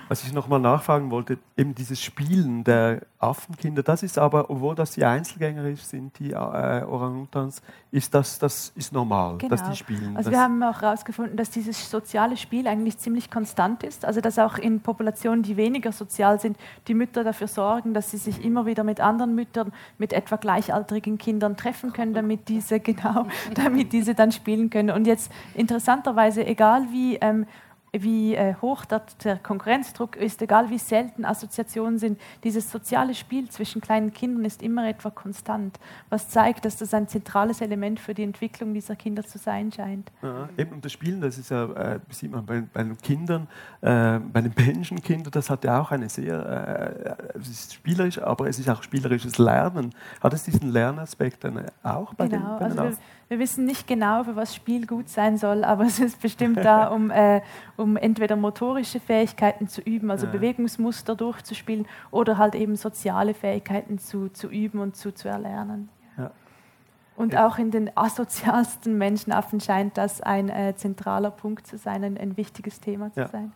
Was ich nochmal nachfragen wollte, eben dieses Spielen der Affenkinder, das ist aber, obwohl das die Einzelgängerisch sind, die äh, Orangutans, ist das, das ist normal, dass Genau. die spielen. Also wir haben auch herausgefunden, dass dieses soziale Spiel eigentlich ziemlich konstant ist. Also dass auch in Populationen, die weniger sozial sind, die Mütter dafür sorgen, dass sie sich immer wieder mit anderen Müttern, mit etwa gleichaltrigen Kindern treffen können, damit diese *laughs* genau, damit diese dann spielen können. Und jetzt interessanterweise, egal wie ähm, wie äh, hoch der, Konkurrenzdruck ist, egal wie selten Assoziationen sind, dieses soziale Spiel zwischen kleinen Kindern ist immer etwa konstant, was zeigt, dass das ein zentrales Element für die Entwicklung dieser Kinder zu sein scheint. ja, eben, und das Spielen, das ist ja, äh, sieht man bei, bei den Kindern, äh, bei den Menschenkindern, das hat ja auch eine sehr, äh, es ist spielerisch, aber es ist auch spielerisches Lernen. Hat es diesen Lernaspekt dann auch bei den, Genau, bei den also wir, wir wissen nicht genau, für was Spiel gut sein soll, aber es ist bestimmt da, *laughs* um, äh, um entweder motorische Fähigkeiten zu üben, also Ja. Bewegungsmuster durchzuspielen, oder halt eben soziale Fähigkeiten zu, zu üben und zu, zu erlernen. Ja. Und Ja. auch in den asozialsten Menschenaffen scheint das ein äh, zentraler Punkt zu sein, ein, ein wichtiges Thema zu sein.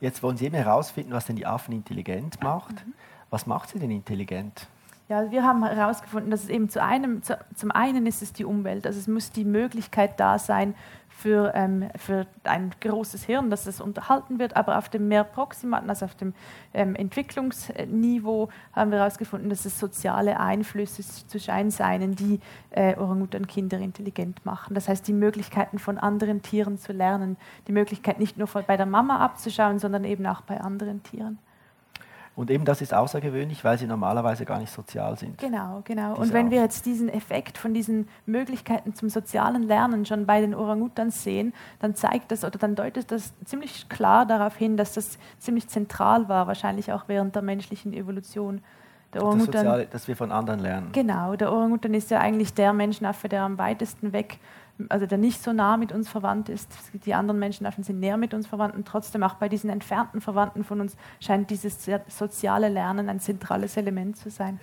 Jetzt wollen Sie eben herausfinden, was denn die Affen intelligent macht. Mhm. Was macht sie denn intelligent? Ja, wir haben herausgefunden, dass es eben zu einem, zu, zum einen ist es die Umwelt, also es muss die Möglichkeit da sein für, ähm, für ein großes Hirn, dass es unterhalten wird, aber auf dem mehr proximaten, also auf dem ähm, Entwicklungsniveau haben wir herausgefunden, dass es soziale Einflüsse zu sein seien, die äh, Orang-Utan-Kinder intelligent machen. Das heißt, die Möglichkeiten von anderen Tieren zu lernen, die Möglichkeit nicht nur von, bei der Mama abzuschauen, sondern eben auch bei anderen Tieren. Und eben das ist außergewöhnlich, weil sie normalerweise gar nicht sozial sind. Genau, genau. Und wenn wir jetzt diesen Effekt von diesen Möglichkeiten zum sozialen Lernen schon bei den Orangutans sehen, dann zeigt das oder dann deutet das ziemlich klar darauf hin, dass das ziemlich zentral war, wahrscheinlich auch während der menschlichen Evolution. Der Das Soziale, dass wir von anderen lernen. genau, der Orangutan ist ja eigentlich der Menschenaffe, der am weitesten weg, also der nicht so nah mit uns verwandt ist. Die anderen Menschenaffen sind näher mit uns verwandt und trotzdem auch bei diesen entfernten Verwandten von uns scheint dieses soziale Lernen ein zentrales Element zu sein.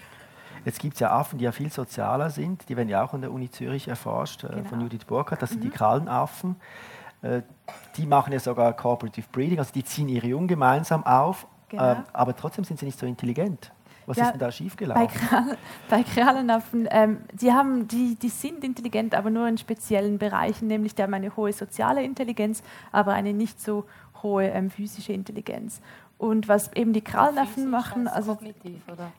Jetzt gibt es ja Affen, die ja viel sozialer sind. Die werden ja auch an der Uni Zürich erforscht, äh, von Genau. Judith Burkhardt. Das sind die Krallenaffen. Äh, die machen ja sogar Cooperative Breeding, also die ziehen ihre Jungen gemeinsam auf. Genau. Äh, aber trotzdem sind sie nicht so intelligent. Was Ja, ist denn da Bei, schiefgelaufen? *laughs* Kral bei Krallenaffen, ähm, die, haben, die, die sind intelligent, aber nur in speziellen Bereichen, nämlich die haben eine hohe soziale Intelligenz, aber eine nicht so hohe ähm, physische Intelligenz. Und was eben die Krallenaffen Physisch machen, als also kognitiv, oder?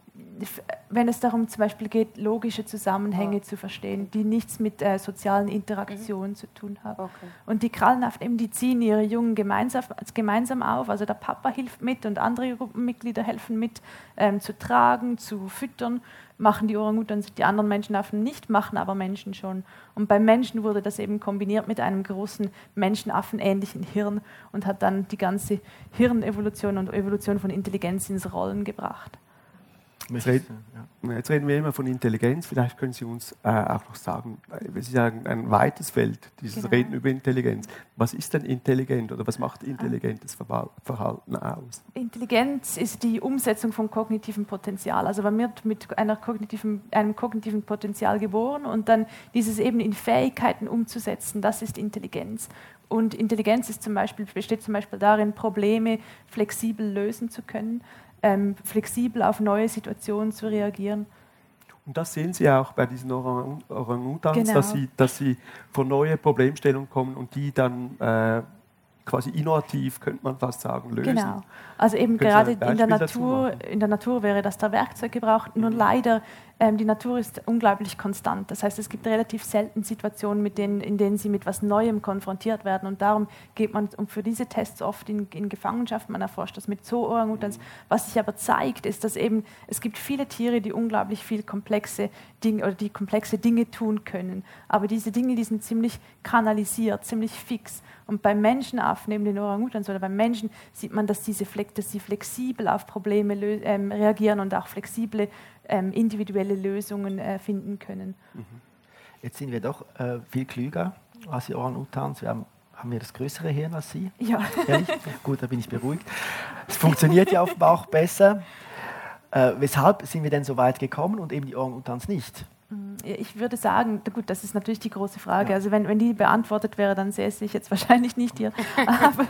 Wenn es darum zum Beispiel geht, logische Zusammenhänge Ah. zu verstehen, die nichts mit äh, sozialen Interaktionen zu tun haben. Okay. Und die Krallenaffen, eben, die ziehen ihre Jungen gemeinsam, gemeinsam auf. Also der Papa hilft mit und andere Gruppenmitglieder helfen mit ähm, zu tragen, zu füttern. Machen die Orangutans, die anderen Menschenaffen nicht, machen aber Menschen schon. Und beim Menschen wurde das eben kombiniert mit einem großen Menschenaffen-ähnlichen Hirn und hat dann die ganze Hirnevolution und Evolution von Intelligenz ins Rollen gebracht. Du- ja. Jetzt reden wir immer von Intelligenz. Vielleicht können Sie uns äh, auch noch sagen, äh, es ist ja ein, weites Feld, dieses Genau. Reden über Intelligenz. Was ist denn intelligent oder was macht intelligentes Verhalten aus? Intelligenz ist die Umsetzung von kognitivem Potenzial. Also man wird mit einer kognitiven, einem kognitiven Potenzial geboren und dann dieses eben in Fähigkeiten umzusetzen, das ist Intelligenz. Und Intelligenz ist zum Beispiel, besteht zum Beispiel darin, Probleme flexibel lösen zu können, ähm, flexibel auf neue Situationen zu reagieren. Und das sehen Sie auch bei diesen Orang Orangutans, Genau. dass, sie, dass sie vor neue Problemstellungen kommen und die dann äh, quasi innovativ, könnte man fast sagen, lösen. Genau. Also eben gerade in der, Natur, in der Natur wäre das der Werkzeuggebrauch. Nur leider ähm, die Natur ist unglaublich konstant. Das heißt, es gibt relativ selten Situationen, mit denen, in denen sie mit etwas Neuem konfrontiert werden. Und darum geht man für diese Tests oft in, in Gefangenschaft. Man erforscht das mit Zoo-Orangutans. Was sich aber zeigt, ist, dass eben es gibt viele Tiere, die unglaublich viel komplexe Dinge oder die komplexe Dinge tun können. Aber diese Dinge, die sind ziemlich kanalisiert, ziemlich fix. Und beim Menschenaffen, neben den Orangutans oder beim Menschen, sieht man, dass, diese, dass sie flexibel auf Probleme ähm, reagieren und auch flexible ähm, individuelle Lösungen äh, finden können. Mhm. Jetzt sind wir doch äh, viel klüger als die Orang-Utans. Wir haben, haben wir das größere Hirn als Sie? Ja. Ehrlich? Gut, da bin ich beruhigt. Es funktioniert ja offenbar auch besser. Äh, weshalb sind wir denn so weit gekommen und eben die Orang-Utans nicht? Ich würde sagen, gut, das ist natürlich die große Frage. Ja. Also wenn, wenn die beantwortet wäre, dann säße ich jetzt *laughs* wahrscheinlich nicht hier. Aber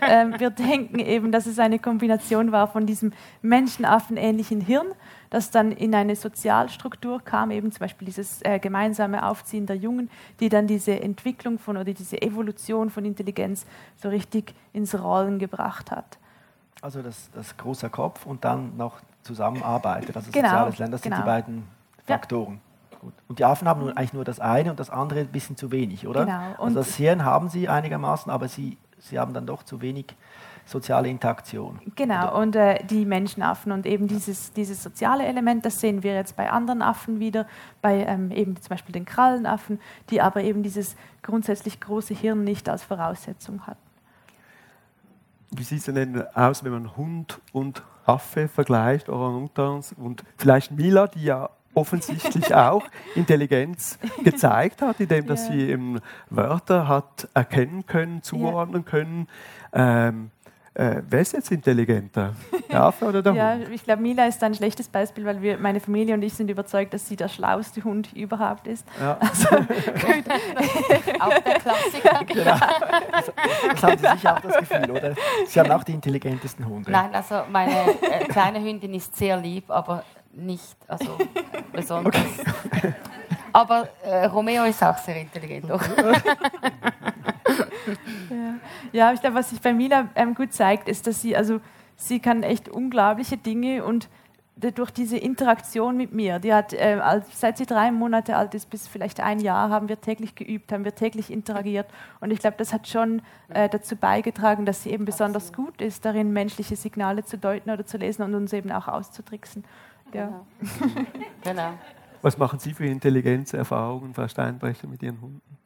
ähm, wir denken eben, dass es eine Kombination war von diesem menschenaffenähnlichen Hirn, das dann in eine Sozialstruktur kam, eben zum Beispiel dieses äh, gemeinsame Aufziehen der Jungen, die dann diese Entwicklung von oder diese Evolution von Intelligenz so richtig ins Rollen gebracht hat. Also das, das große Kopf und dann noch Zusammenarbeit, also genau, soziales Lernen, das genau. sind die genau. beiden Faktoren. Ja. Gut. Und die Affen haben eigentlich nur das eine und das andere ein bisschen zu wenig, oder? Genau. Und also das Hirn haben sie einigermaßen, aber sie, sie haben dann doch zu wenig soziale Interaktion. Genau, oder? und äh, die Menschenaffen und eben dieses, dieses soziale Element, das sehen wir jetzt bei anderen Affen wieder, bei ähm, eben zum Beispiel den Krallenaffen, die aber eben dieses grundsätzlich große Hirn nicht als Voraussetzung hatten. Wie sieht es denn aus, wenn man Hund und Affe vergleicht, Orang-Utans und vielleicht Mila, die ja offensichtlich auch Intelligenz gezeigt hat, indem dass ja. sie eben Wörter hat erkennen können, zuordnen ja. können. Ähm, äh, wer ist jetzt intelligenter? Der Affe oder *laughs* der ja, Hund? Ich glaube, Mila ist ein schlechtes Beispiel, weil wir, meine Familie und ich sind überzeugt, dass sie der schlauste Hund überhaupt ist. Ja. *laughs* Also, *laughs* auch der Klassiker. Genau. Das, das haben Sie sicher auch das Gefühl, oder? Sie haben auch die intelligentesten Hunde. Nein, also meine äh, kleine Hündin ist sehr lieb, aber nicht also *laughs* besonders. Okay. Aber äh, Romeo ist auch sehr intelligent. Doch. *laughs* ja. ja, ich glaube, was sich bei Mila ähm, gut zeigt, ist, dass sie, also, sie kann echt unglaubliche Dinge und durch diese Interaktion mit mir, die hat, äh, seit sie drei Monate alt ist, bis vielleicht ein Jahr, haben wir täglich geübt, haben wir täglich interagiert. Und ich glaube, das hat schon äh, dazu beigetragen, dass sie eben besonders gut ist, darin menschliche Signale zu deuten oder zu lesen und uns eben auch auszutricksen. Ja. Genau. *laughs* Was machen Sie für Intelligenzerfahrungen, Frau Steinbrecher, mit Ihren Hunden?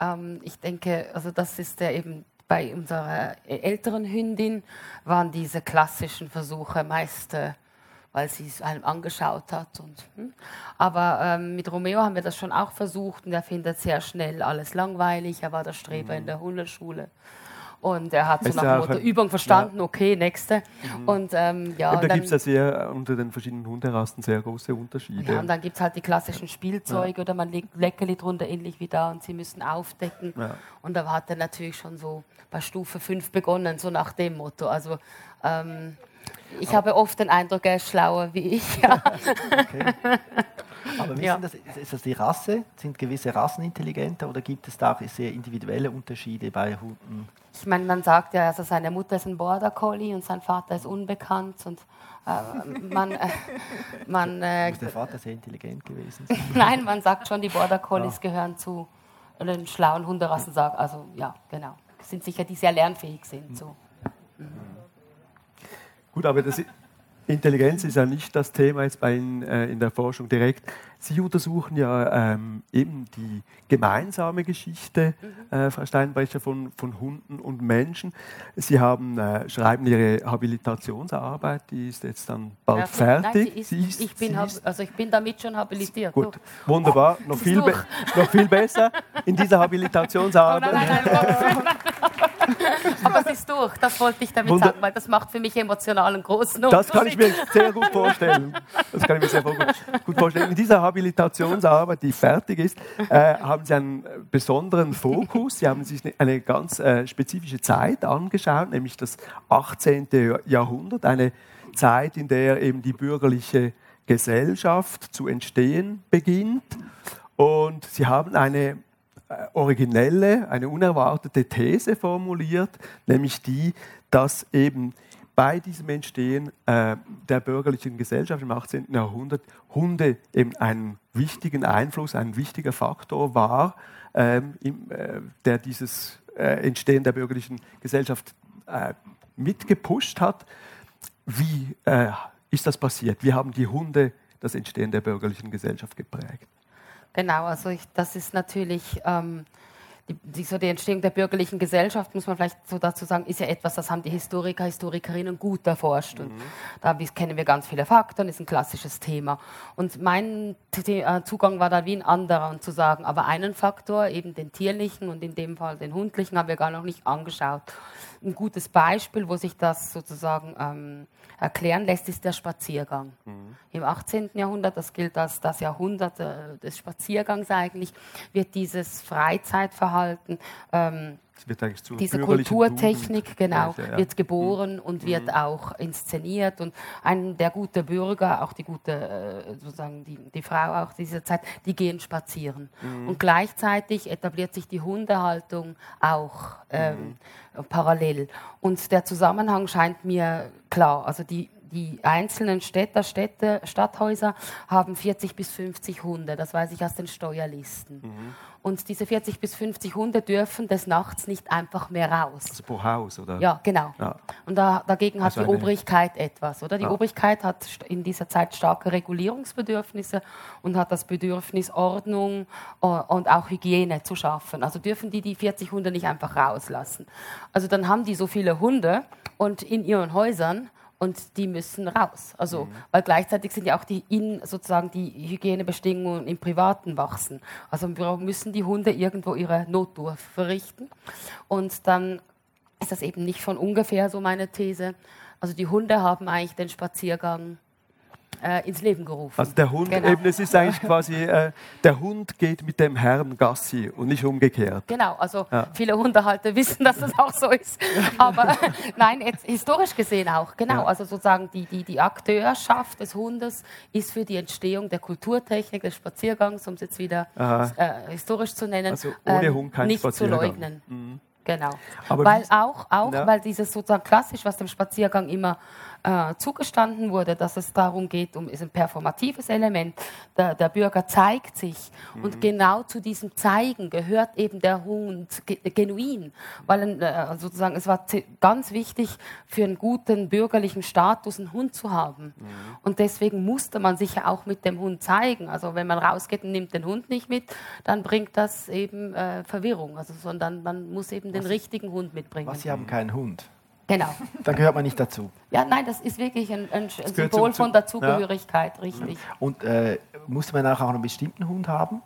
Ähm, ich denke, also das ist ja eben bei unserer älteren Hündin waren diese klassischen Versuche meist, äh, weil sie es einem angeschaut hat. Und, hm. Aber ähm, mit Romeo haben wir das schon auch versucht und er findet sehr schnell alles langweilig. Er war der Streber mhm. in der Hundeschule. Und er hat so nach dem Motto Übung verstanden, ja. okay, nächste. Mhm. Und, ähm, ja, und da gibt es ja sehr unter den verschiedenen Hunderassen sehr große Unterschiede. Ja, und dann gibt es halt die klassischen Spielzeuge ja. oder man legt Leckerli drunter, ähnlich wie da, und sie müssen aufdecken. Ja. Und da hat er natürlich schon so bei Stufe 5 begonnen, so nach dem Motto. Also ähm, ich habe oft den Eindruck, er ist schlauer wie ich. Okay. Aber ja. das, ist das die Rasse? Sind gewisse Rassen intelligenter oder gibt es da auch sehr individuelle Unterschiede bei Hunden? Ich meine, man sagt ja, also seine Mutter ist ein Border Collie und sein Vater ist unbekannt und äh, man, äh, man *laughs* äh, Muss der Vater sehr intelligent gewesen sein? *laughs* Nein, man sagt schon, die Border Collies ja. gehören zu den schlauen Hunderassen. Also ja, genau, sind sicher die sehr lernfähig sind. So. Mhm. Gut, aber das, Intelligenz ist ja nicht das Thema jetzt bei Ihnen äh, in der Forschung direkt. Sie untersuchen ja ähm, eben die gemeinsame Geschichte, mhm. äh, Frau Steinbrecher, von, von Hunden und Menschen. Sie haben, äh, schreiben Ihre Habilitationsarbeit, die ist jetzt dann bald ja, fertig. Nein, ist, ist, ich, bin also ich bin damit schon habilitiert. Gut, so. wunderbar, noch *laughs* viel, noch viel besser in dieser *laughs* Habilitationsarbeit. Oh, nein, nein, nein, *laughs* Aber es ist durch, das wollte ich damit Wunder sagen, weil das macht für mich emotional einen großen Unterschied. Das kann ich mir sehr gut vorstellen. Das kann ich mir sehr gut vorstellen. In dieser Habilitationsarbeit, die fertig ist, äh, haben Sie einen besonderen Fokus. Sie haben sich eine ganz äh, spezifische Zeit angeschaut, nämlich das 18. Jahrhundert, eine Zeit, in der eben die bürgerliche Gesellschaft zu entstehen beginnt. Und Sie haben eine originelle, eine unerwartete These formuliert, nämlich die, dass eben bei diesem Entstehen äh, der bürgerlichen Gesellschaft im 18. Jahrhundert Hunde eben einen wichtigen Einfluss, ein wichtiger Faktor war, ähm, äh, der dieses äh, Entstehen der bürgerlichen Gesellschaft äh, mitgepusht hat. Wie äh, ist das passiert? Wie haben die Hunde das Entstehen der bürgerlichen Gesellschaft geprägt? Genau, also ich, das ist natürlich ähm, die, die, so die Entstehung der bürgerlichen Gesellschaft, muss man vielleicht so dazu sagen, ist ja etwas, das haben die Historiker, Historikerinnen gut erforscht. Und mhm. da kennen wir ganz viele Faktoren, ist ein klassisches Thema. Und mein äh, Zugang war da wie ein anderer, und zu sagen, aber einen Faktor, eben den tierlichen und in dem Fall den hundlichen, haben wir gar noch nicht angeschaut. Ein gutes Beispiel, wo sich das sozusagen ähm, erklären lässt, ist der Spaziergang. Mhm. Im 18. Jahrhundert, das gilt als das Jahrhundert äh, des Spaziergangs eigentlich, wird dieses Freizeitverhalten ähm, diese Kulturtechnik genau ja. wird geboren mhm. und wird mhm. auch inszeniert und ein der gute Bürger, auch die gute äh, sozusagen die, die Frau auch dieser Zeit, die gehen spazieren mhm. und gleichzeitig etabliert sich die Hundehaltung auch ähm, mhm. parallel und der Zusammenhang scheint mir klar. Also die die einzelnen Städter, Städte, Stadthäuser haben 40 bis 50 Hunde, das weiß ich aus den Steuerlisten. Und diese 40 bis 50 Hunde dürfen des Nachts nicht einfach mehr raus. Also pro Haus, oder? Ja, genau. Ja. Und da, dagegen hat also die Obrigkeit etwas, oder? Die ja. Obrigkeit hat in dieser Zeit starke Regulierungsbedürfnisse und hat das Bedürfnis, Ordnung äh, und auch Hygiene zu schaffen. Also dürfen die die 40 Hunde nicht einfach rauslassen. Also dann haben die so viele Hunde und in ihren Häusern und die müssen raus. Also, mhm. weil gleichzeitig sind ja auch die in sozusagen die Hygienebestimmungen im Privaten wachsen. Also müssen die Hunde irgendwo ihre Nottour verrichten. Und dann ist das eben nicht von ungefähr so meine These. Also die Hunde haben eigentlich den Spaziergang äh, ins Leben gerufen. Also der Hund, genau. eben, es ist eigentlich quasi, äh, der Hund geht mit dem Herrn Gassi und nicht umgekehrt. Genau, also ja. viele Hundehalter wissen, dass das auch so ist. *laughs* Aber *laughs* nein, jetzt historisch gesehen auch, genau. Ja. Also sozusagen die, die, die Akteurschaft des Hundes ist für die Entstehung der Kulturtechnik, des Spaziergangs, um es jetzt wieder äh, historisch zu nennen, also ohne Hund kein nicht Spaziergang. zu leugnen. Mhm. Genau. Aber weil auch, auch ja. weil dieses sozusagen klassisch, was dem Spaziergang immer äh, zugestanden wurde, dass es darum geht, um ist ein performatives Element. Der, der Bürger zeigt sich mhm. und genau zu diesem Zeigen gehört eben der Hund genuin, weil äh, sozusagen es war ganz wichtig für einen guten bürgerlichen Status einen Hund zu haben mhm. und deswegen musste man sich ja auch mit dem Hund zeigen. Also wenn man rausgeht und nimmt den Hund nicht mit, dann bringt das eben äh, Verwirrung. Also sondern man muss eben den was, richtigen Hund mitbringen. Was Sie haben keinen Hund. Genau. Da gehört man nicht dazu. Ja, nein, das ist wirklich ein, ein Symbol von Dazugehörigkeit, ja. richtig. Und äh, musste man auch einen bestimmten Hund haben?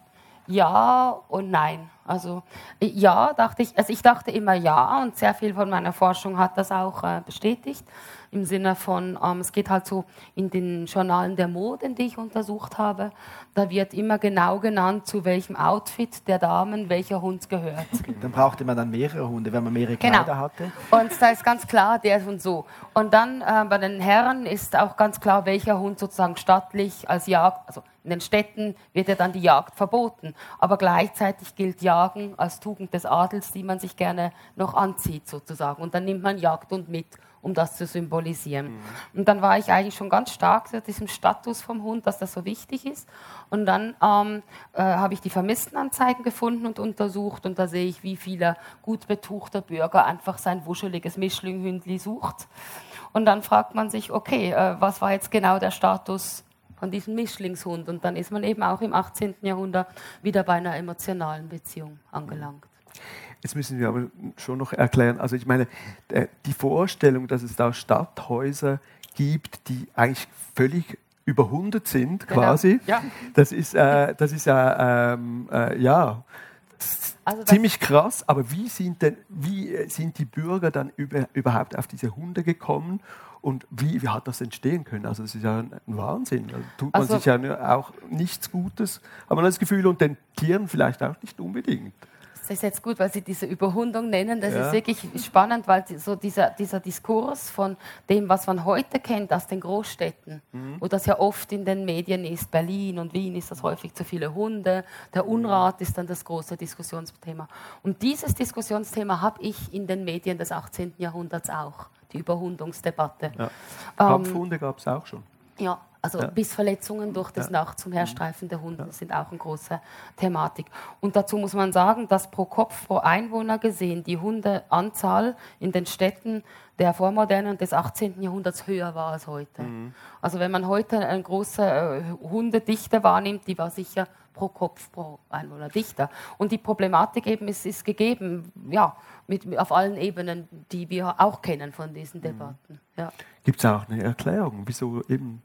Ja und nein. Also ja, dachte ich, also ich dachte immer ja und sehr viel von meiner Forschung hat das auch äh, bestätigt im Sinne von, ähm, es geht halt so in den Journalen der Moden, die ich untersucht habe, da wird immer genau genannt, zu welchem Outfit der Damen welcher Hund gehört. Okay, dann brauchte man dann mehrere Hunde, wenn man mehrere genau. Kleider genau. hatte. Und da ist ganz klar, der und so. Und dann äh, bei den Herren ist auch ganz klar, welcher Hund sozusagen stattlich als Jagd, also in den Städten wird ja dann die Jagd verboten. Aber gleichzeitig gilt Jagen als Tugend des Adels, die man sich gerne noch anzieht sozusagen. Und dann nimmt man Jagdhund mit um das zu symbolisieren. Mhm. Und dann war ich eigentlich schon ganz stark zu diesem Status vom Hund, dass das so wichtig ist. Und dann ähm, äh, habe ich die Vermisstenanzeigen gefunden und untersucht und da sehe ich, wie viele gut betuchter Bürger einfach sein wuscheliges Mischlinghündli sucht. Und dann fragt man sich, okay, äh, was war jetzt genau der Status von diesem Mischlingshund? Und dann ist man eben auch im 18. Jahrhundert wieder bei einer emotionalen Beziehung angelangt. Jetzt müssen wir aber schon noch erklären, also ich meine, äh, die Vorstellung, dass es da Stadthäuser gibt, die eigentlich völlig überhundet sind, genau. quasi, ja. das, ist, äh, das ist ja, ähm, äh, ja also ziemlich krass, aber wie sind, denn, wie sind die Bürger dann über, überhaupt auf diese Hunde gekommen und wie, wie hat das entstehen können? Also das ist ja ein Wahnsinn. Da tut man also, sich ja auch nichts Gutes, hat man das Gefühl, und den Tieren vielleicht auch nicht unbedingt. Das ist jetzt gut, weil Sie diese Überhundung nennen. Das ja. ist wirklich spannend, weil so dieser, dieser Diskurs von dem, was man heute kennt aus den Großstädten, mhm. wo das ja oft in den Medien ist, Berlin und Wien ist das häufig zu viele Hunde, der Unrat ist dann das große Diskussionsthema. Und dieses Diskussionsthema habe ich in den Medien des 18. Jahrhunderts auch die Überhundungsdebatte. Ja. Kampfhunde ähm, gab es auch schon. Ja, also ja. Bissverletzungen durch das ja. Nachts Umherstreifen der Hunde ja. sind auch eine große Thematik. Und dazu muss man sagen, dass pro Kopf, pro Einwohner gesehen die Hundeanzahl in den Städten der Vormoderne und des 18. Jahrhunderts höher war als heute. Mhm. Also wenn man heute eine große äh, Hundedichte wahrnimmt, die war sicher pro Kopf, pro Einwohner dichter. Und die Problematik eben ist, ist gegeben, ja, mit, auf allen Ebenen, die wir auch kennen von diesen mhm. Debatten. Ja. Gibt es auch eine Erklärung, wieso eben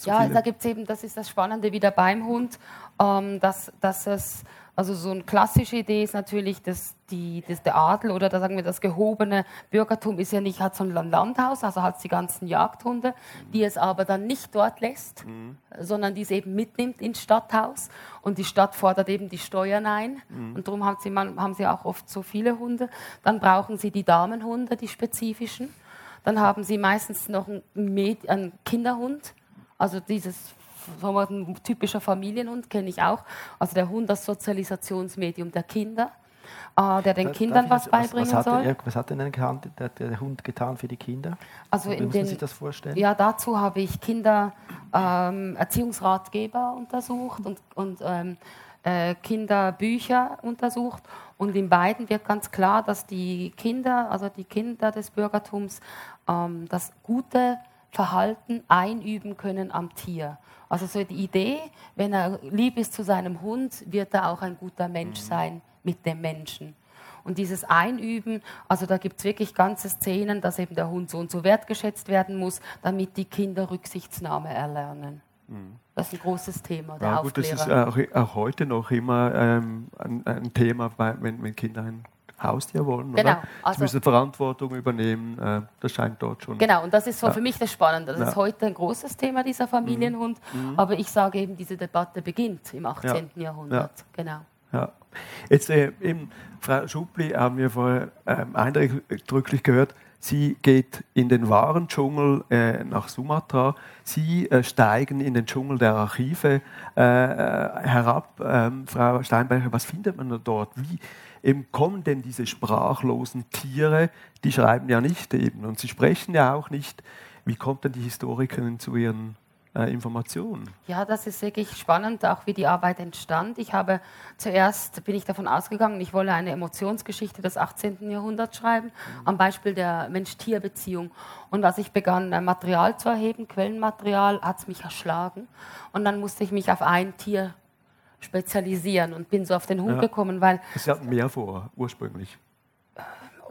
so ja, viele? da gibt es eben, das ist das Spannende wieder beim Hund, ähm, dass, dass es, also so eine klassische Idee ist natürlich, dass, die, dass der Adel oder da sagen wir das gehobene Bürgertum ist ja nicht, hat so ein Landhaus, also hat die ganzen Jagdhunde, die es aber dann nicht dort lässt, mhm. sondern die es eben mitnimmt ins Stadthaus und die Stadt fordert eben die Steuern ein mhm. und darum haben sie, haben sie auch oft so viele Hunde. Dann brauchen sie die Damenhunde, die spezifischen. Dann haben sie meistens noch einen, einen Kinderhund, also dieses ein typischer Familienhund kenne ich auch. Also der Hund als Sozialisationsmedium der Kinder, äh, der den Darf Kindern was beibringen was, was soll. Er, was hat denn der, der, der, Hund getan für die Kinder? Also Wie muss den, man sich das vorstellen? Ja, dazu habe ich Kindererziehungsratgeber ähm, untersucht und, und ähm, äh, Kinderbücher untersucht. Und in beiden wird ganz klar, dass die Kinder, also die Kinder des Bürgertums, ähm, das gute Verhalten einüben können am Tier. Also so die Idee, wenn er lieb ist zu seinem Hund, wird er auch ein guter Mensch mhm. sein mit dem Menschen. Und dieses Einüben, also da gibt es wirklich ganze Szenen, dass eben der Hund so und so wertgeschätzt werden muss, damit die Kinder Rücksichtsnahme erlernen. Mhm. Das ist ein großes Thema, der ja, gut, Das ist auch, auch, heute noch immer ähm, ein, ein, Thema, wenn, wenn Kinder ein Haustier wollen. Genau. Oder? Sie also, müssen Verantwortung übernehmen. Äh, das scheint dort schon. Genau, und das ist so ja. für mich das Spannende. Das ja. ist heute ein großes Thema, dieser Familienhund. Mhm. mhm. Aber ich sage eben, diese Debatte beginnt im 18. Ja. Jahrhundert. Genau. Ja. Jetzt äh, eben, Frau Schupli haben wir vorher ähm, eindrücklich gehört, Sie geht in den wahren Dschungel äh, nach Sumatra. Sie äh, steigen in den Dschungel der Archive äh, äh herab. Ähm, Frau Steinbrecher, was findet man dort? Wie, eben kommen denn diese sprachlosen Tiere, die schreiben ja nicht eben und sie sprechen ja auch nicht. Wie kommt denn die Historikerin zu ihren äh, Informationen? Ja, das ist wirklich spannend, auch wie die Arbeit entstand. Ich habe zuerst, bin ich davon ausgegangen, ich wolle eine Emotionsgeschichte des 18. Jahrhunderts schreiben, mhm. am Beispiel der Mensch-Tier-Beziehung. Und als ich begann, äh, Material zu erheben, Quellenmaterial, hat es mich erschlagen. Und dann musste ich mich auf ein Tier spezialisieren und bin so auf den Hund ja. gekommen, weil... Sie hatten mehr vor, ursprünglich.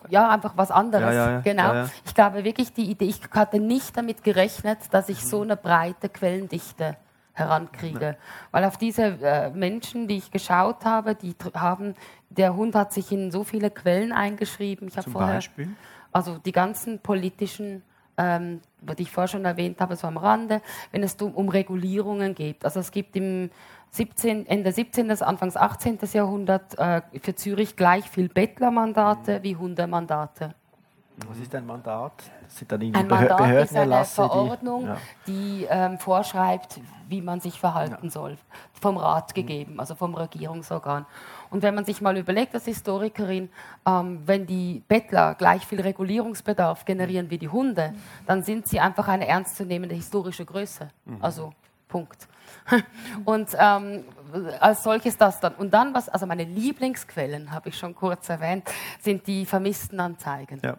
Ja, einfach was anderes. Ja, ja, genau. Ich glaube wirklich, die Idee, ich hatte nicht damit gerechnet, dass ich so eine breite Quellendichte herankriege. Weil auf diese äh, Menschen, die ich geschaut habe, die haben, der Hund hat sich in so viele Quellen eingeschrieben. Ich Zum vorher, Beispiel? Also die ganzen politischen ähm, die ich vorher schon erwähnt habe, so am Rande, wenn es um, Regulierungen geht. Also es gibt im 17, Ende 17. Anfangs 18. Jahrhundert äh, für Zürich gleich viel Bettlermandate wie Hundemandate. Was ist ein Mandat? Das sind dann ein Mandat ist eine Verordnung, die, ja. die ähm, vorschreibt, wie man sich verhalten ja. soll. Vom Rat gegeben, also vom Regierungsorgan. Und wenn man sich mal überlegt, als Historikerin, ähm, wenn die Bettler gleich viel Regulierungsbedarf generieren wie die Hunde, dann sind sie einfach eine ernstzunehmende historische Größe. Mhm. Also Punkt. *laughs* Und ähm, als solches das dann. Und dann, was, also meine Lieblingsquellen, habe ich schon kurz erwähnt, sind die vermissten Anzeigen. Ja.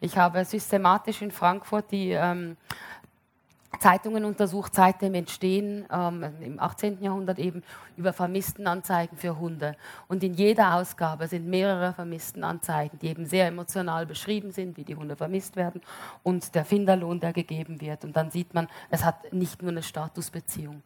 Ich habe systematisch in Frankfurt die ähm, Zeitungen untersucht seit dem Entstehen ähm, im 18. Jahrhundert eben über Vermisstenanzeigen für Hunde. Und in jeder Ausgabe sind mehrere Vermisstenanzeigen, die eben sehr emotional beschrieben sind, wie die Hunde vermisst werden und der Finderlohn, der gegeben wird. Und dann sieht man, es hat nicht nur eine Statusbeziehung.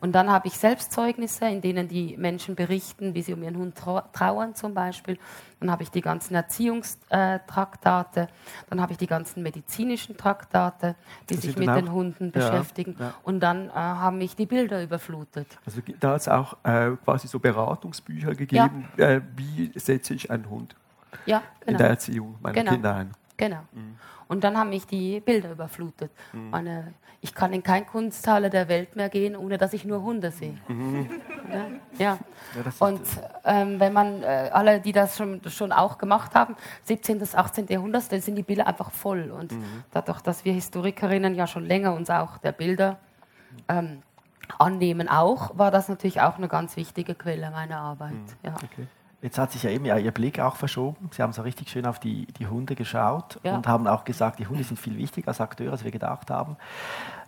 Und dann habe ich Selbstzeugnisse, in denen die Menschen berichten, wie sie um ihren Hund trauern zum Beispiel. Dann habe ich die ganzen Erziehungstraktate, dann habe ich die ganzen medizinischen Traktate, die das sich mit den Hunden ja, beschäftigen. Ja. Und dann äh, haben mich die Bilder überflutet. Also da hat es auch äh, quasi so Beratungsbücher gegeben, ja. äh, wie setze ich einen Hund ja, genau. in der Erziehung meiner genau. Kinder ein. Genau. Mhm. Und dann haben mich die Bilder überflutet. Mhm. Meine, ich kann in kein Kunsthalle der Welt mehr gehen, ohne dass ich nur Hunde sehe. Mhm. Ja. ja. ja und ähm, wenn man, äh, alle, die das schon, schon auch gemacht haben, 17. bis 18. Jahrhundert, dann sind die Bilder einfach voll. Und mhm. dadurch, dass wir Historikerinnen ja schon länger uns auch der Bilder ähm, annehmen auch, war das natürlich auch eine ganz wichtige Quelle meiner Arbeit. Mhm. Ja. Okay. Jetzt hat sich ja eben ja Ihr Blick auch verschoben. Sie haben so richtig schön auf die, die Hunde geschaut ja. und haben auch gesagt, die Hunde sind viel wichtiger als Akteure, als wir gedacht haben.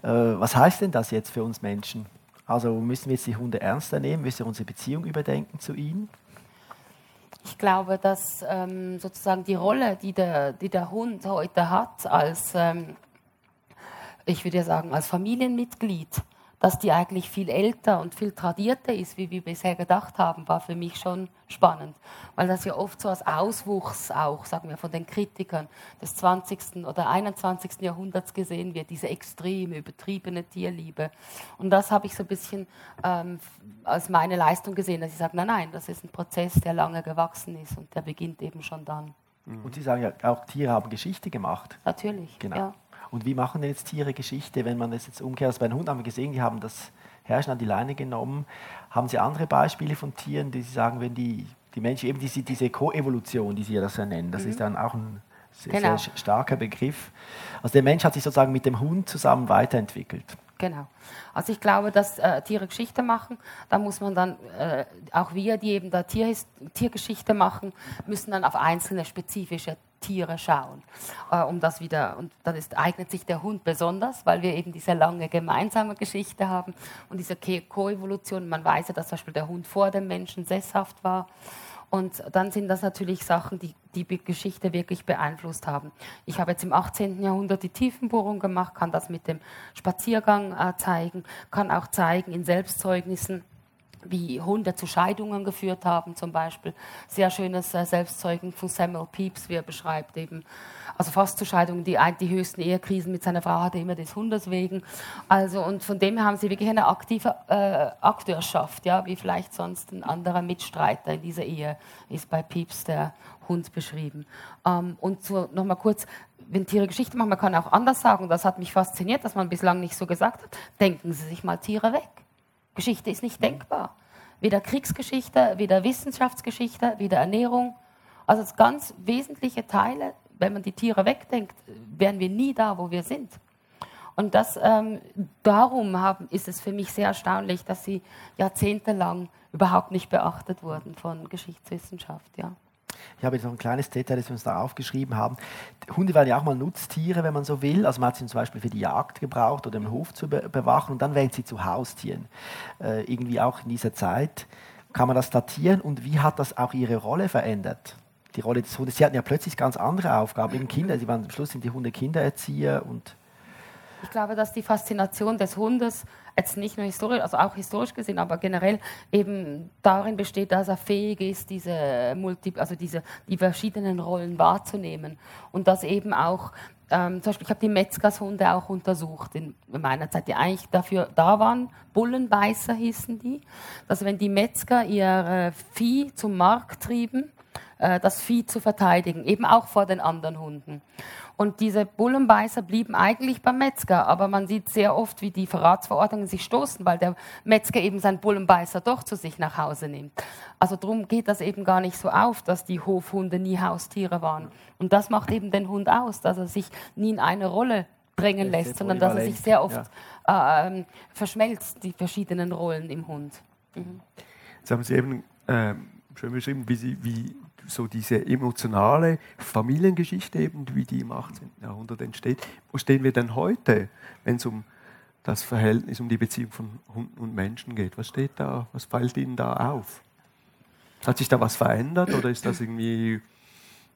Äh, was heißt denn das jetzt für uns Menschen? Also müssen wir jetzt die Hunde ernster nehmen? Müssen wir unsere Beziehung überdenken zu ihnen? Ich glaube, dass ähm, sozusagen die Rolle, die der, die der Hund heute hat, als, ähm, ich würde ja sagen, als Familienmitglied, dass die eigentlich viel älter und viel tradierter ist, wie wir bisher gedacht haben, war für mich schon spannend. Weil das ja oft so als Auswuchs auch, sagen wir, von den Kritikern des 20. oder 21. Jahrhunderts gesehen wird, diese extreme, übertriebene Tierliebe. Und das habe ich so ein bisschen ähm, als meine Leistung gesehen, dass ich sage, nein, nein, das ist ein Prozess, der lange gewachsen ist und der beginnt eben schon dann. Und Sie sagen ja, auch Tiere haben Geschichte gemacht. Natürlich, genau. Ja. Und wie machen denn jetzt Tiere Geschichte, wenn man das jetzt umkehrt? Also bei den Hunden haben wir gesehen, die haben das Herrschen an die Leine genommen. Haben Sie andere Beispiele von Tieren, die Sie sagen, wenn die, die Menschen, eben diese, diese Koevolution, die Sie ja das ja nennen, das mhm. ist dann auch ein sehr, genau. sehr starker Begriff. Also der Mensch hat sich sozusagen mit dem Hund zusammen weiterentwickelt. Genau. Also ich glaube, dass äh, Tiere Geschichte machen, da muss man dann, äh, auch wir, die eben da Tierhis Tiergeschichte machen, müssen dann auf einzelne spezifische Tiere schauen, äh, um das wieder, und dann ist, eignet sich der Hund besonders, weil wir eben diese lange gemeinsame Geschichte haben und diese Koevolution, man weiß ja, dass zum Beispiel der Hund vor dem Menschen sesshaft war und dann sind das natürlich Sachen, die die Geschichte wirklich beeinflusst haben. Ich habe jetzt im 18. Jahrhundert die Tiefenbohrung gemacht, kann das mit dem Spaziergang äh, zeigen, kann auch zeigen in Selbstzeugnissen, wie Hunde zu Scheidungen geführt haben, zum Beispiel. Sehr schönes äh, Selbstzeugen von Samuel Pepys, wie er beschreibt eben, also fast zu Scheidungen, die, die höchsten Ehekrisen mit seiner Frau hatte immer des Hundes wegen. Also, und von dem her haben sie wirklich eine aktive äh, Akteurschaft, ja, wie vielleicht sonst ein anderer Mitstreiter in dieser Ehe ist bei Pepys der Hund beschrieben. Ähm, und so, nochmal kurz, wenn Tiere Geschichte machen, man kann auch anders sagen, das hat mich fasziniert, dass man bislang nicht so gesagt hat, denken Sie sich mal Tiere weg. Geschichte ist nicht denkbar. Weder Kriegsgeschichte, weder Wissenschaftsgeschichte, weder Ernährung. Also ganz wesentliche Teile, wenn man die Tiere wegdenkt, wären wir nie da, wo wir sind. Und das, ähm, darum haben, ist es für mich sehr erstaunlich, dass sie jahrzehntelang überhaupt nicht beachtet wurden von Geschichtswissenschaft. Ja. Ich habe jetzt noch ein kleines Detail, das wir uns da aufgeschrieben haben. Hunde waren ja auch mal Nutztiere, wenn man so will. Also man hat sie zum Beispiel für die Jagd gebraucht oder im Hof zu be bewachen und dann werden sie zu Haustieren. Äh, irgendwie auch in dieser Zeit. Kann man das datieren und wie hat das auch ihre Rolle verändert? Die Rolle des Hundes. Sie hatten ja plötzlich ganz andere Aufgaben. Eben Kinder, sie waren am Schluss sind die Hunde Kindererzieher und ich glaube, dass die Faszination des Hundes jetzt nicht nur historisch, also auch historisch gesehen, aber generell eben darin besteht, dass er fähig ist, diese, Multi, also diese die verschiedenen Rollen wahrzunehmen und dass eben auch ähm, zum Beispiel, ich habe die Metzgershunde auch untersucht in meiner Zeit, die eigentlich dafür da waren. Bullenbeißer hießen die. Dass wenn die Metzger ihr äh, Vieh zum Markt trieben, äh, das Vieh zu verteidigen, eben auch vor den anderen Hunden. Und diese Bullenbeißer blieben eigentlich beim Metzger, aber man sieht sehr oft, wie die Verratsverordnungen sich stoßen, weil der Metzger eben seinen Bullenbeißer doch zu sich nach Hause nimmt. Also darum geht das eben gar nicht so auf, dass die Hofhunde nie Haustiere waren. Und das macht eben den Hund aus, dass er sich nie in eine Rolle drängen lässt, sondern dass er sich sehr oft ja. äh, verschmelzt, die verschiedenen Rollen im Hund. Mhm. Jetzt haben Sie eben äh, schön beschrieben, wie, Sie, wie so diese emotionale Familiengeschichte eben, wie die im 18. Jahrhundert entsteht. Wo stehen wir denn heute, wenn es um das Verhältnis, um die Beziehung von Hunden und Menschen geht? Was steht da, was fällt Ihnen da auf? Hat sich da was verändert oder ist das irgendwie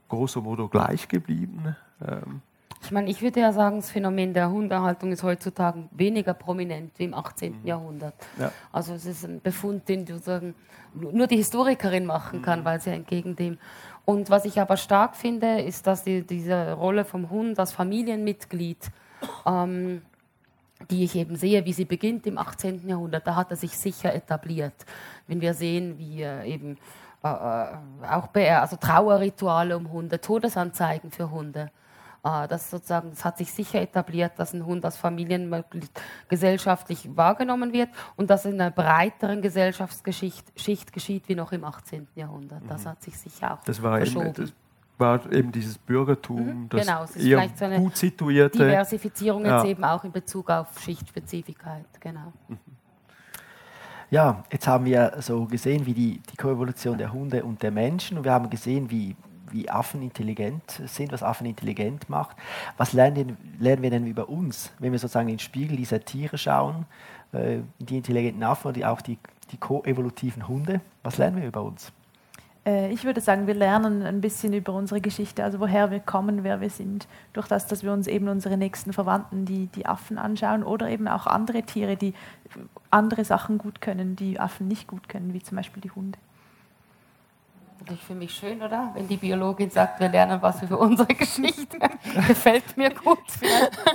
grosso modo gleich geblieben? Ähm ich meine, ich würde ja sagen, das Phänomen der Hundehaltung ist heutzutage weniger prominent wie im 18. Mhm. Jahrhundert. Ja. Also es ist ein Befund, den du sagen, nur die Historikerin machen kann, mhm. weil sie entgegen dem. Und was ich aber stark finde, ist, dass die, diese Rolle vom Hund als Familienmitglied, ähm, die ich eben sehe, wie sie beginnt im 18. Jahrhundert, da hat er sich sicher etabliert. Wenn wir sehen, wie äh, eben äh, äh auch also Trauerrituale um Hunde, Todesanzeigen für Hunde das, sozusagen, das hat sich sicher etabliert, dass ein Hund als Familienmitglied gesellschaftlich wahrgenommen wird und dass in einer breiteren Gesellschaftsschicht geschieht wie noch im 18. Jahrhundert. Das mhm. hat sich sicher auch das war verschoben. Eben, das war eben dieses Bürgertum, mhm, das genau, es ist vielleicht so eine gut situierte Diversifizierung jetzt ja. eben auch in Bezug auf Schichtspezifik. Genau. Mhm. Ja, jetzt haben wir so gesehen, wie die, die Koevolution der Hunde und der Menschen und wir haben gesehen, wie, wie Affen intelligent sind, was Affen intelligent macht. Was lernen, lernen wir denn über uns, wenn wir sozusagen in den Spiegel dieser Tiere schauen, äh, die intelligenten Affen und auch die, die koevolutiven Hunde? Was lernen wir über uns? Äh, ich würde sagen, wir lernen ein bisschen über unsere Geschichte, also woher wir kommen, wer wir sind, durch das, dass wir uns eben unsere nächsten Verwandten, die, die Affen anschauen oder eben auch andere Tiere, die andere Sachen gut können, die Affen nicht gut können, wie zum Beispiel die Hunde natürlich für mich schön, oder? Wenn die Biologin sagt, wir lernen was über unsere *laughs* Geschichte. Gefällt mir gut.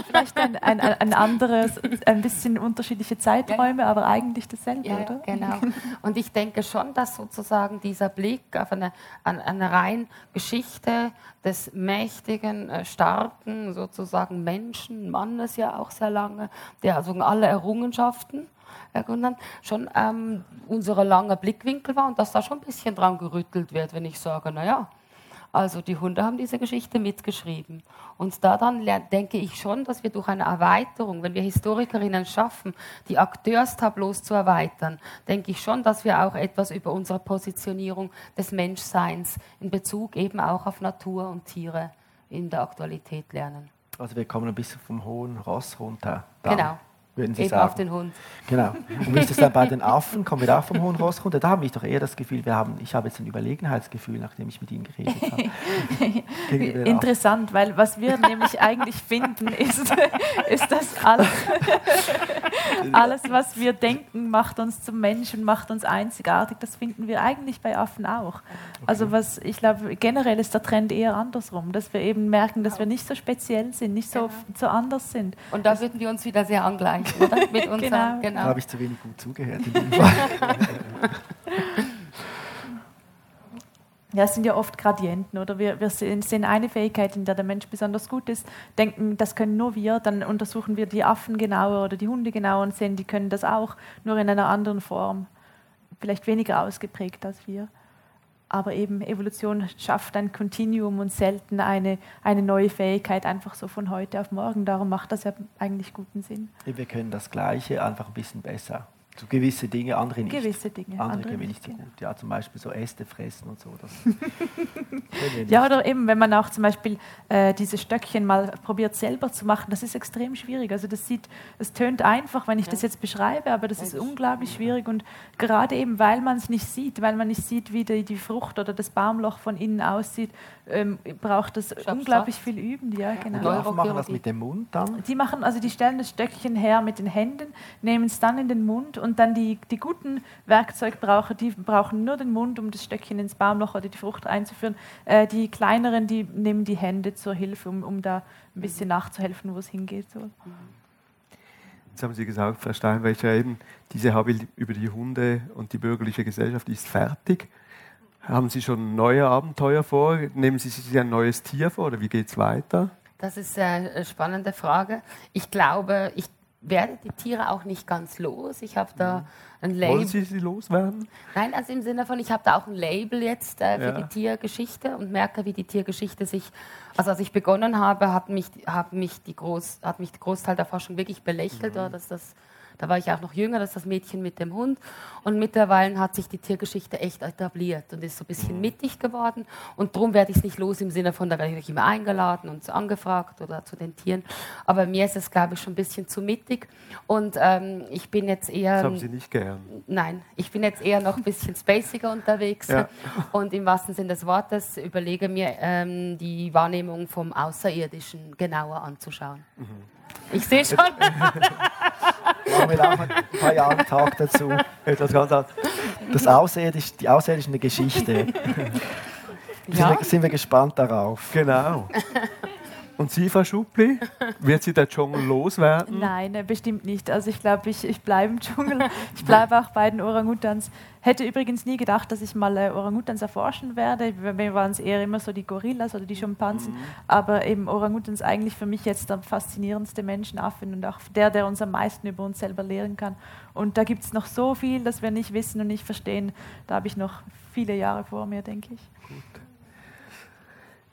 Vielleicht ein, ein, ein, anderes, ein bisschen unterschiedliche Zeiträume, ja. aber eigentlich dasselbe, ja, oder? Genau. *laughs* Und ich denke schon, dass sozusagen dieser Blick auf eine, eine, eine rein Geschichte des mächtigen, äh, starken, sozusagen Menschen, Mannes ja auch sehr lange, der also alle Errungenschaften Gundan, schon ähm, unser langer Blickwinkel war und dass da schon ein bisschen dran gerüttelt wird, wenn ich sage, naja, also die Hunde haben diese Geschichte mitgeschrieben. Und daran denke ich schon, dass wir durch eine Erweiterung, wenn wir Historikerinnen schaffen, die Akteurstableaus zu erweitern, denke ich schon, dass wir auch etwas über unsere Positionierung des Menschseins in Bezug eben auch auf Natur und Tiere in der Aktualität lernen. Also wir kommen ein bisschen vom hohen Ross runter. Dann. Genau würden Sie Eben sagen. auf den Hund. Genau. Und wie ist es dann bei *laughs* den Affen? Kommen wir auch vom hohen Ross runter? Da habe ich doch eher das Gefühl, wir haben, ich habe jetzt ein Überlegenheitsgefühl, nachdem ich mit Ihnen geredet habe. *laughs* Interessant, weil was wir nämlich eigentlich finden, ist, *laughs* ist dass alles, alles, was wir denken, macht uns zum Menschen, macht uns einzigartig. Das finden wir eigentlich bei Affen auch. Okay. Also was ich glaube, generell ist der Trend eher andersrum, dass wir eben merken, dass wir nicht so speziell sind, nicht so, genau. so anders sind. Und da würden wir uns wieder sehr angleichen *laughs* oder? Mit *laughs* unserem, genau. genau. Da habe ich zu wenig gut zugehört. *laughs* ja, es sind ja oft Gradienten, oder? Wir, wir sehen eine Fähigkeit, in der der Mensch besonders gut ist, denken, das können nur wir, dann untersuchen wir die Affen genauer oder die Hunde genauer und sehen, die können das auch, nur in einer anderen Form. Vielleicht weniger ausgeprägt als wir. Aber eben Evolution schafft ein Kontinuum und selten eine, eine neue Fähigkeit einfach so von heute auf morgen. Darum macht das ja eigentlich guten Sinn. Wir können das Gleiche einfach ein bisschen besser. So gewisse Dinge, andere nicht. Gewisse Dinge. Andere, andere können wir nicht so gut. Ja, zum Beispiel so Äste fressen und so. *laughs* ja, oder eben, wenn man auch zum Beispiel äh, diese Stöckchen mal probiert selber zu machen, das ist extrem schwierig. Also das sieht, es tönt einfach, wenn ich ja. das jetzt beschreibe, aber das ist unglaublich schwierig und gerade eben, weil man es nicht sieht, weil man nicht sieht, wie die, die Frucht oder das Baumloch von innen aussieht, ähm, braucht das unglaublich viel Üben. Ja, genau. Und die machen das mit dem Mund dann? Die machen, also die stellen das Stöckchen her mit den Händen, nehmen es dann in den Mund und dann die, die guten Werkzeugbraucher, die brauchen nur den Mund, um das Stöckchen ins Baumloch oder die Frucht einzuführen. Äh, die kleineren, die nehmen die Hände zur Hilfe, um, um da ein bisschen nachzuhelfen, wo es hingeht. So. Jetzt haben Sie gesagt, Frau Steinweicher, eben diese Habil über die Hunde und die bürgerliche Gesellschaft ist fertig. Haben Sie schon neue Abenteuer vor? Nehmen Sie sich ein neues Tier vor oder wie geht es weiter? Das ist eine spannende Frage. Ich glaube, ich werde die Tiere auch nicht ganz los. Ich habe da mhm. ein Label. Wollen Sie sie loswerden? Nein, also im Sinne von, ich habe da auch ein Label jetzt äh, für ja. die Tiergeschichte und merke, wie die Tiergeschichte sich. Also als ich begonnen habe, hat mich, hat mich, die Groß, hat mich der Großteil der Forschung wirklich belächelt, mhm. dass das da war ich auch noch jünger, das ist das Mädchen mit dem Hund. Und mittlerweile hat sich die Tiergeschichte echt etabliert und ist so ein bisschen mhm. mittig geworden. Und darum werde ich es nicht los im Sinne von, da werde ich immer eingeladen und angefragt oder zu den Tieren. Aber mir ist es, glaube ich, schon ein bisschen zu mittig. Und ähm, ich bin jetzt eher. Das haben Sie nicht gern. Nein, ich bin jetzt eher noch ein bisschen spaciger unterwegs. Ja. *laughs* Und im wahrsten Sinne des Wortes überlege mir, ähm, die Wahrnehmung vom Außerirdischen genauer anzuschauen. Mhm. Ich sehe schon. *laughs* Machen wir auch ein paar Jahre Tag dazu. Das, das Außerirdische, die außerirdische Geschichte. Ja. Sind, wir, sind wir gespannt darauf. Genau. Und Sie, Frau Schupli, wird Sie der Dschungel loswerden? Nein, bestimmt nicht. Also ich glaube, ich, ich bleibe im Dschungel. Ich bleibe auch bei den Orangutans. Hätte übrigens nie gedacht, dass ich mal äh, Orangutans erforschen werde. Mir waren es eher immer so die Gorillas oder die Schimpansen. Mhm. Aber eben Orangutans eigentlich für mich jetzt der faszinierendste Menschenaffe und auch der, der uns am meisten über uns selber lehren kann. Und da gibt es noch so viel, das wir nicht wissen und nicht verstehen. Da habe ich noch viele Jahre vor mir, denke ich.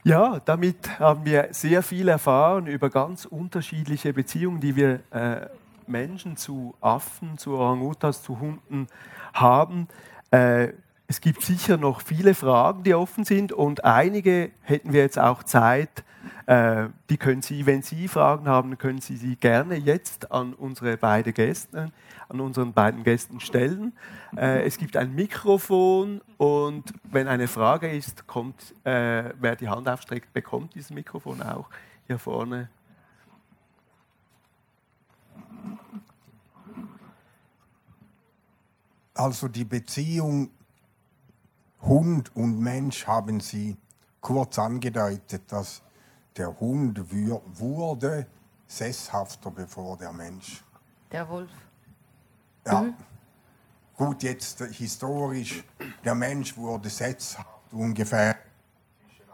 Ja, damit haben wir sehr viel erfahren über ganz unterschiedliche Beziehungen, die wir äh, Menschen zu Affen, zu Orangutans, zu Hunden haben. Äh, es gibt sicher noch viele Fragen, die offen sind und einige hätten wir jetzt auch Zeit. Äh, die können Sie, wenn Sie Fragen haben, können Sie sie gerne jetzt an unsere beiden Gäste an unseren beiden Gästen stellen. Äh, es gibt ein Mikrofon und wenn eine Frage ist, kommt, äh, wer die Hand aufstreckt, bekommt dieses Mikrofon auch hier vorne. Also die Beziehung Hund und Mensch haben Sie kurz angedeutet, dass der Hund wurde sesshafter bevor der Mensch. Der Wolf. Ja. Mhm. Gut, jetzt historisch, der Mensch wurde sesshaft ungefähr zwischen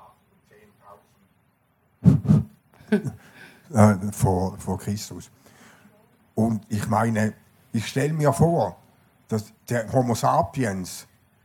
8 und 10.000 äh, *laughs* vor, vor Christus. Und ich meine, ich stelle mir vor, dass der Homo sapiens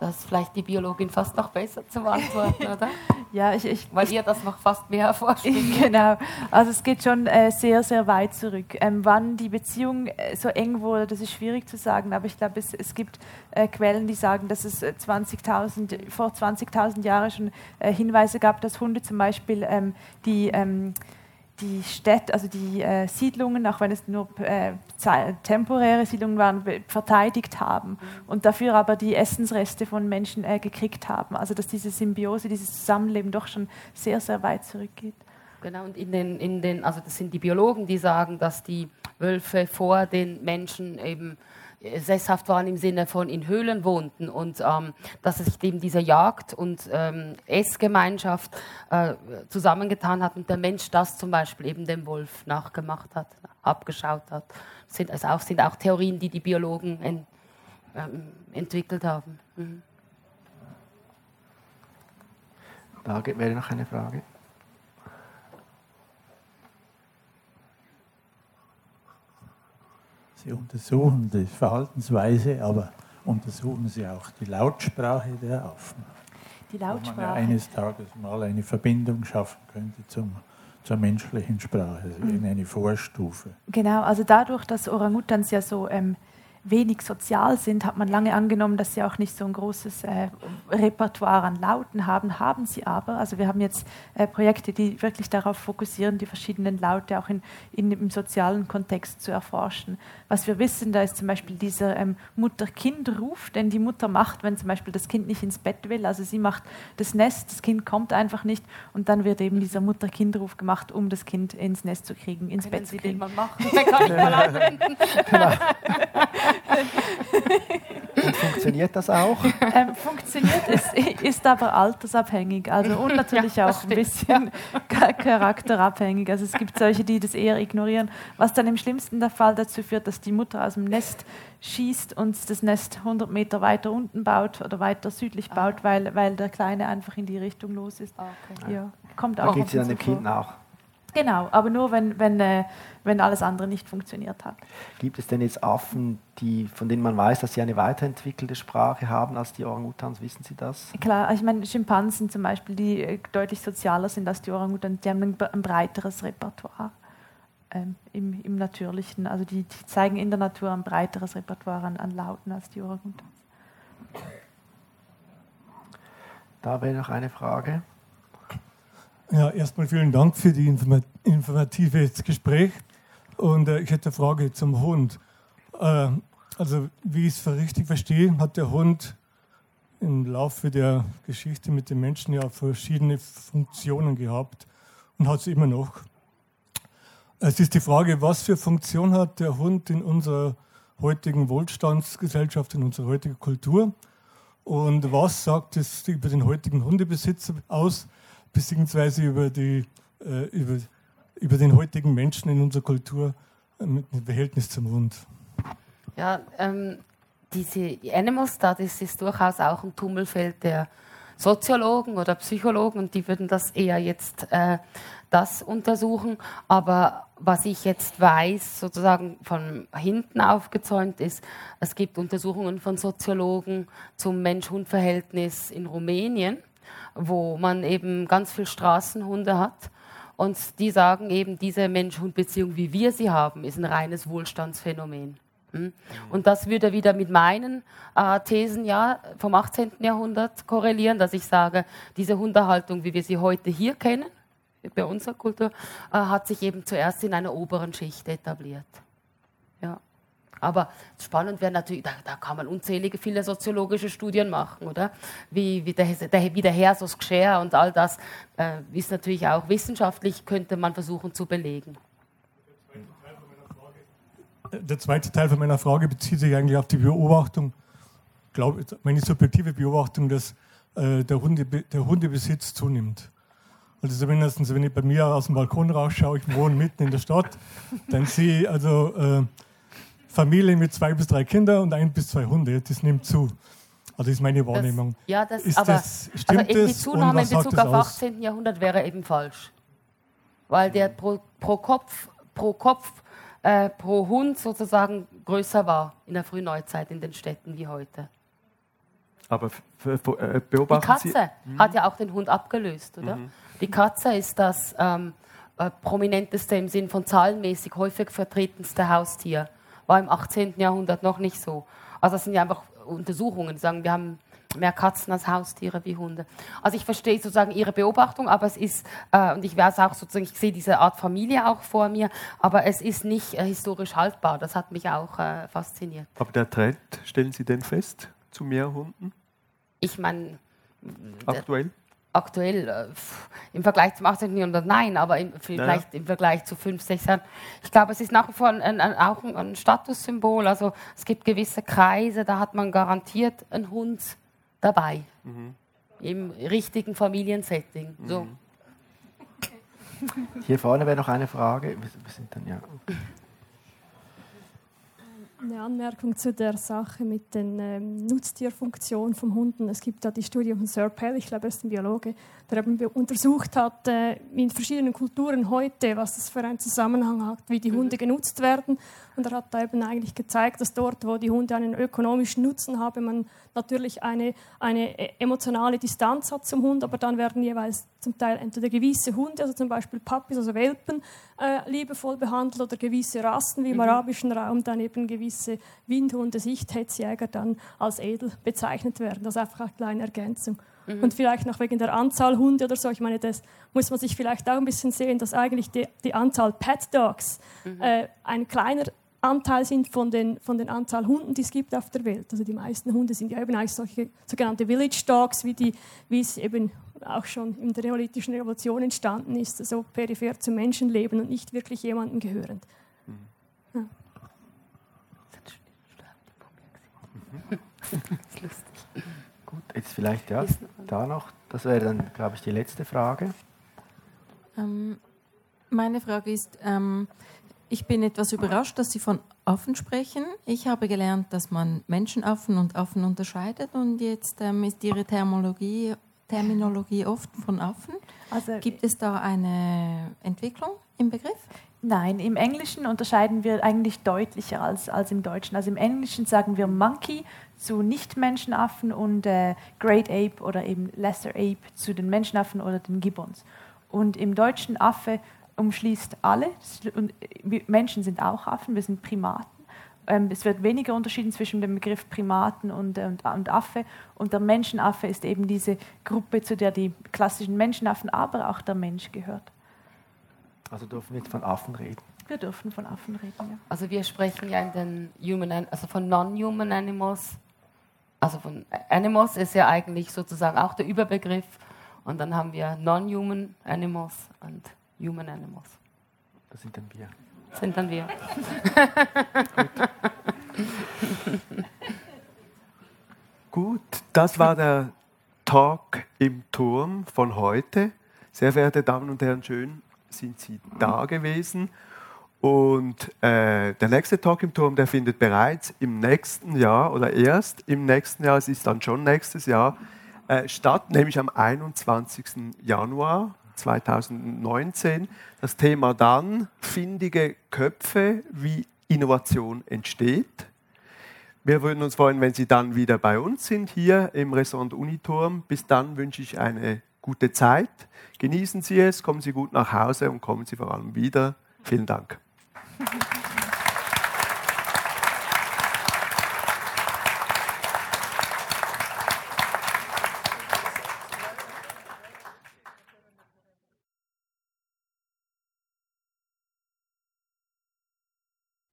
Das ist vielleicht die Biologin fast noch besser zu beantworten, oder? *laughs* ja, ich, ich, Weil ihr das noch fast mehr *laughs* erforscht. *laughs* genau. Also es geht schon äh, sehr, sehr weit zurück. Ähm, wann die Beziehung äh, so eng wurde, das ist schwierig zu sagen, aber ich glaube, es, es gibt äh, Quellen, die sagen, dass es 20.000, äh, vor 20.000 Jahren schon äh, Hinweise gab, dass Hunde zum Beispiel ähm, die ähm, die Städte, also die äh, Siedlungen, auch wenn es nur äh, temporäre Siedlungen waren, verteidigt haben und dafür aber die Essensreste von Menschen äh, gekriegt haben. Also dass diese Symbiose, dieses Zusammenleben doch schon sehr, sehr weit zurückgeht. Genau, und in den, in den, also das sind die Biologen, die sagen, dass die Wölfe vor den Menschen eben sesshaft waren im Sinne von in Höhlen wohnten und ähm, dass sich eben diese Jagd- und ähm, Essgemeinschaft äh, zusammengetan hat und der Mensch das zum Beispiel eben dem Wolf nachgemacht hat, abgeschaut hat. Das sind also auch, sind auch Theorien, die die Biologen en, ähm, entwickelt haben. Mhm. Da wäre noch eine Frage. Sie untersuchen die Verhaltensweise, aber untersuchen Sie auch die Lautsprache der Affen. Die Lautsprache. Wo man ja eines Tages mal eine Verbindung schaffen könnte zum, zur menschlichen Sprache, also in eine Vorstufe. Genau, also dadurch, dass Orangutans ja so ähm, wenig sozial sind, hat man lange angenommen, dass sie auch nicht so ein großes äh, Repertoire an Lauten haben, haben sie aber. Also wir haben jetzt äh, Projekte, die wirklich darauf fokussieren, die verschiedenen Laute auch in, in, im sozialen Kontext zu erforschen. Was wir wissen, da ist zum Beispiel dieser ähm, Mutter-Kind-Ruf, den die Mutter macht, wenn zum Beispiel das Kind nicht ins Bett will. Also sie macht das Nest, das Kind kommt einfach nicht und dann wird eben dieser Mutter-Kind-Ruf gemacht, um das Kind ins Nest zu kriegen, ins Können Bett zu kriegen. Man machen. kann ich mal *laughs* anwenden. genau. Und funktioniert das auch? Ähm, funktioniert, ist, ist aber altersabhängig also, und natürlich ja, auch ein bisschen ja. charakterabhängig. Also es gibt solche, die das eher ignorieren, was dann im schlimmsten der Fall dazu führt, dass die Mutter aus dem Nest schießt und das Nest 100 Meter weiter unten baut oder weiter südlich baut, ah. weil, weil der Kleine einfach in die Richtung los ist. Okay. Ja, kommt auch da geht sie dann dem Kind nach. Genau, aber nur wenn, wenn, äh, wenn alles andere nicht funktioniert hat. Gibt es denn jetzt Affen, die, von denen man weiß, dass sie eine weiterentwickelte Sprache haben als die Orangutans? Wissen Sie das? Klar, ich meine Schimpansen zum Beispiel, die äh, deutlich sozialer sind als die Orangutans, die haben ein, ein breiteres Repertoire ähm, im, im Natürlichen. Also die, die, zeigen in der Natur ein breiteres Repertoire an, an Lauten als die Orangutans. Da wäre noch eine Frage. Ja, erstmal vielen Dank für die informative Gespräch. Und äh, ich hätte eine Frage zum Hund. Äh, also, wie ich es richtig verstehe, hat der Hund im Laufe der Geschichte mit den Menschen ja verschiedene Funktionen gehabt und hat es immer noch. Es ist die Frage, was für Funktion hat der Hund in unserer heutigen Wohlstandsgesellschaft, in unserer heutigen Kultur? Und was sagt es über den heutigen Hundebesitzer aus, beziehungsweise über, die, äh, über, über den heutigen Menschen in unserer Kultur äh, mit dem Verhältnis zum Hund? Ja, ähm, diese Animal Studies ist durchaus auch ein Tummelfeld der Soziologen oder Psychologen und die würden das eher jetzt äh, das untersuchen. Aber was ich jetzt weiß, sozusagen von hinten aufgezäumt ist, es gibt Untersuchungen von Soziologen zum Mensch-Hund-Verhältnis in Rumänien, wo man eben ganz viele Straßenhunde hat. Und die sagen eben, diese Mensch-Hund-Beziehung, wie wir sie haben, ist ein reines Wohlstandsphänomen. Hm? Und das würde wieder mit meinen äh, Thesen ja, vom 18. Jahrhundert korrelieren, dass ich sage, diese Hundehaltung, wie wir sie heute hier kennen, bei unserer Kultur, äh, hat sich eben zuerst in einer oberen Schicht etabliert. Aber spannend wäre natürlich, da, da, kann man unzählige viele soziologische Studien machen, oder? Wie, wie, der, der, wie der Herr so Geschär und all das äh, ist natürlich auch wissenschaftlich, könnte man versuchen zu belegen. Der zweite Teil von meiner Frage bezieht sich eigentlich auf die Beobachtung, glaube meine subjektive Beobachtung, dass äh, der, Hunde, der Hundebesitz zunimmt. Also zumindest, wenn ich bei mir aus dem Balkon rausschaue, ich wohne mitten in der Stadt, dann sehe ich also äh, Familien mit zwei bis drei Kindern und ein bis zwei Hunde. Das nimmt zu. Also das ist meine Wahrnehmung. Das, ja, das, ist aber das, stimmt also die Zunahme in Bezug auf 18. Jahrhundert wäre eben falsch. Weil der pro, pro Kopf, pro Kopf äh, pro Hund sozusagen größer war in der Frühneuzeit in den Städten wie heute. Aber äh, beobachten Die Katze Sie? hat ja auch den Hund abgelöst, oder? Mhm. Die Katze ist das ähm, äh, prominenteste im Sinn von zahlenmäßig häufig vertretenste Haustier. War im 18. Jahrhundert noch nicht so. Also das sind ja einfach Untersuchungen, die sagen, wir haben mehr Katzen als Haustiere wie Hunde. Also ich verstehe sozusagen Ihre Beobachtung, aber es ist, äh, und ich weiß auch sozusagen, ich sehe diese Art Familie auch vor mir, aber es ist nicht äh, historisch haltbar. Das hat mich auch äh, fasziniert. Aber der Trend, stellen Sie den fest zu mehr Hunden? Ich meine... Aktuell? Aktuell äh, im Vergleich zum 18. Jahrhundert nein, aber im, vielleicht ja. im Vergleich zu 5, 6 Jahren. Ich glaube, es ist nach wie vor ein, ein, auch ein, ein, Statussymbol. Also es gibt gewisse Kreise, da hat man garantiert einen Hund dabei. Mhm. Im richtigen Familiensetting. So. Mhm. Hier vorne wäre noch eine Frage. Wir sind dann, ja. Eine Anmerkung zu der Sache mit den ähm, Nutztierfunktionen von Hunden. Es gibt da die Studie von Sir Pell, ich glaube, er ist ein Biologe, der eben untersucht hat, äh, in verschiedenen Kulturen heute, was das für einen Zusammenhang hat, wie die Hunde genutzt werden. Und er hat da eben eigentlich gezeigt, dass dort, wo die Hunde einen ökonomischen Nutzen haben, man natürlich eine, eine äh, emotionale Distanz hat zum Hund, aber dann werden jeweils zum Teil entweder gewisse Hunde, also zum Beispiel Puppies, also Welpen, äh, liebevoll behandelt oder gewisse Rassen wie im mhm. arabischen Raum dann eben gewisse Windhunde, Sichthetzjäger dann als edel bezeichnet werden. Das ist einfach eine kleine Ergänzung. Mhm. Und vielleicht noch wegen der Anzahl Hunde oder so. Ich meine, das muss man sich vielleicht auch ein bisschen sehen, dass eigentlich die, die Anzahl Pet Dogs mhm. äh, ein kleiner Anteil sind von den, von den Anzahl Hunden, die es gibt auf der Welt. Also die meisten Hunde sind ja eben eigentlich solche sogenannte Village Dogs, wie, die, wie es eben auch schon in der neolithischen Revolution entstanden ist, so also peripher zum Menschenleben und nicht wirklich jemandem gehörend. Mhm. Ja. Das ist lustig. *laughs* Gut, jetzt vielleicht ja, da noch. Das wäre dann, glaube ich, die letzte Frage. Ähm, meine Frage ist, ähm, ich bin etwas überrascht, dass Sie von Affen sprechen. Ich habe gelernt, dass man Menschenaffen und Affen unterscheidet und jetzt ähm, ist Ihre Terminologie, Terminologie oft von Affen. Also, Gibt es da eine Entwicklung im Begriff? Nein, im Englischen unterscheiden wir eigentlich deutlicher als, als im Deutschen. Also im Englischen sagen wir Monkey zu Nicht-Menschenaffen und äh, Great Ape oder eben Lesser Ape zu den Menschenaffen oder den Gibbons. Und im Deutschen Affe umschließt alle. Und Menschen sind auch Affen, wir sind Primaten. Ähm, es wird weniger unterschieden zwischen dem Begriff Primaten und, äh, und, und, Affe. Und der Menschenaffe ist eben diese Gruppe, zu der die klassischen Menschenaffen, aber auch der Mensch gehört. Also dürfen wir jetzt von Affen reden. Wir dürfen von Affen reden, ja. Also wir sprechen ja in den Human, also von Non-Human Animals. Also von Animals ist ja eigentlich sozusagen auch der Überbegriff. Und dann haben wir Non-Human Animals und Human Animals. Das sind dann wir. Das sind dann wir. *laughs* Gut, das war der Talk im Turm von heute. Sehr verehrte Damen und Herren, schön sind Sie da gewesen. Und äh, der nächste Talk im Turm, der findet bereits im nächsten Jahr oder erst im nächsten Jahr, es ist dann schon nächstes Jahr, äh, statt, nämlich am 21. Januar 2019. Das Thema dann findige Köpfe, wie Innovation entsteht. Wir würden uns freuen, wenn Sie dann wieder bei uns sind, hier im Restaurant Uniturm. Bis dann wünsche ich eine gute Zeit. Genießen Sie es, kommen Sie gut nach Hause und kommen Sie vor allem wieder. Vielen Dank.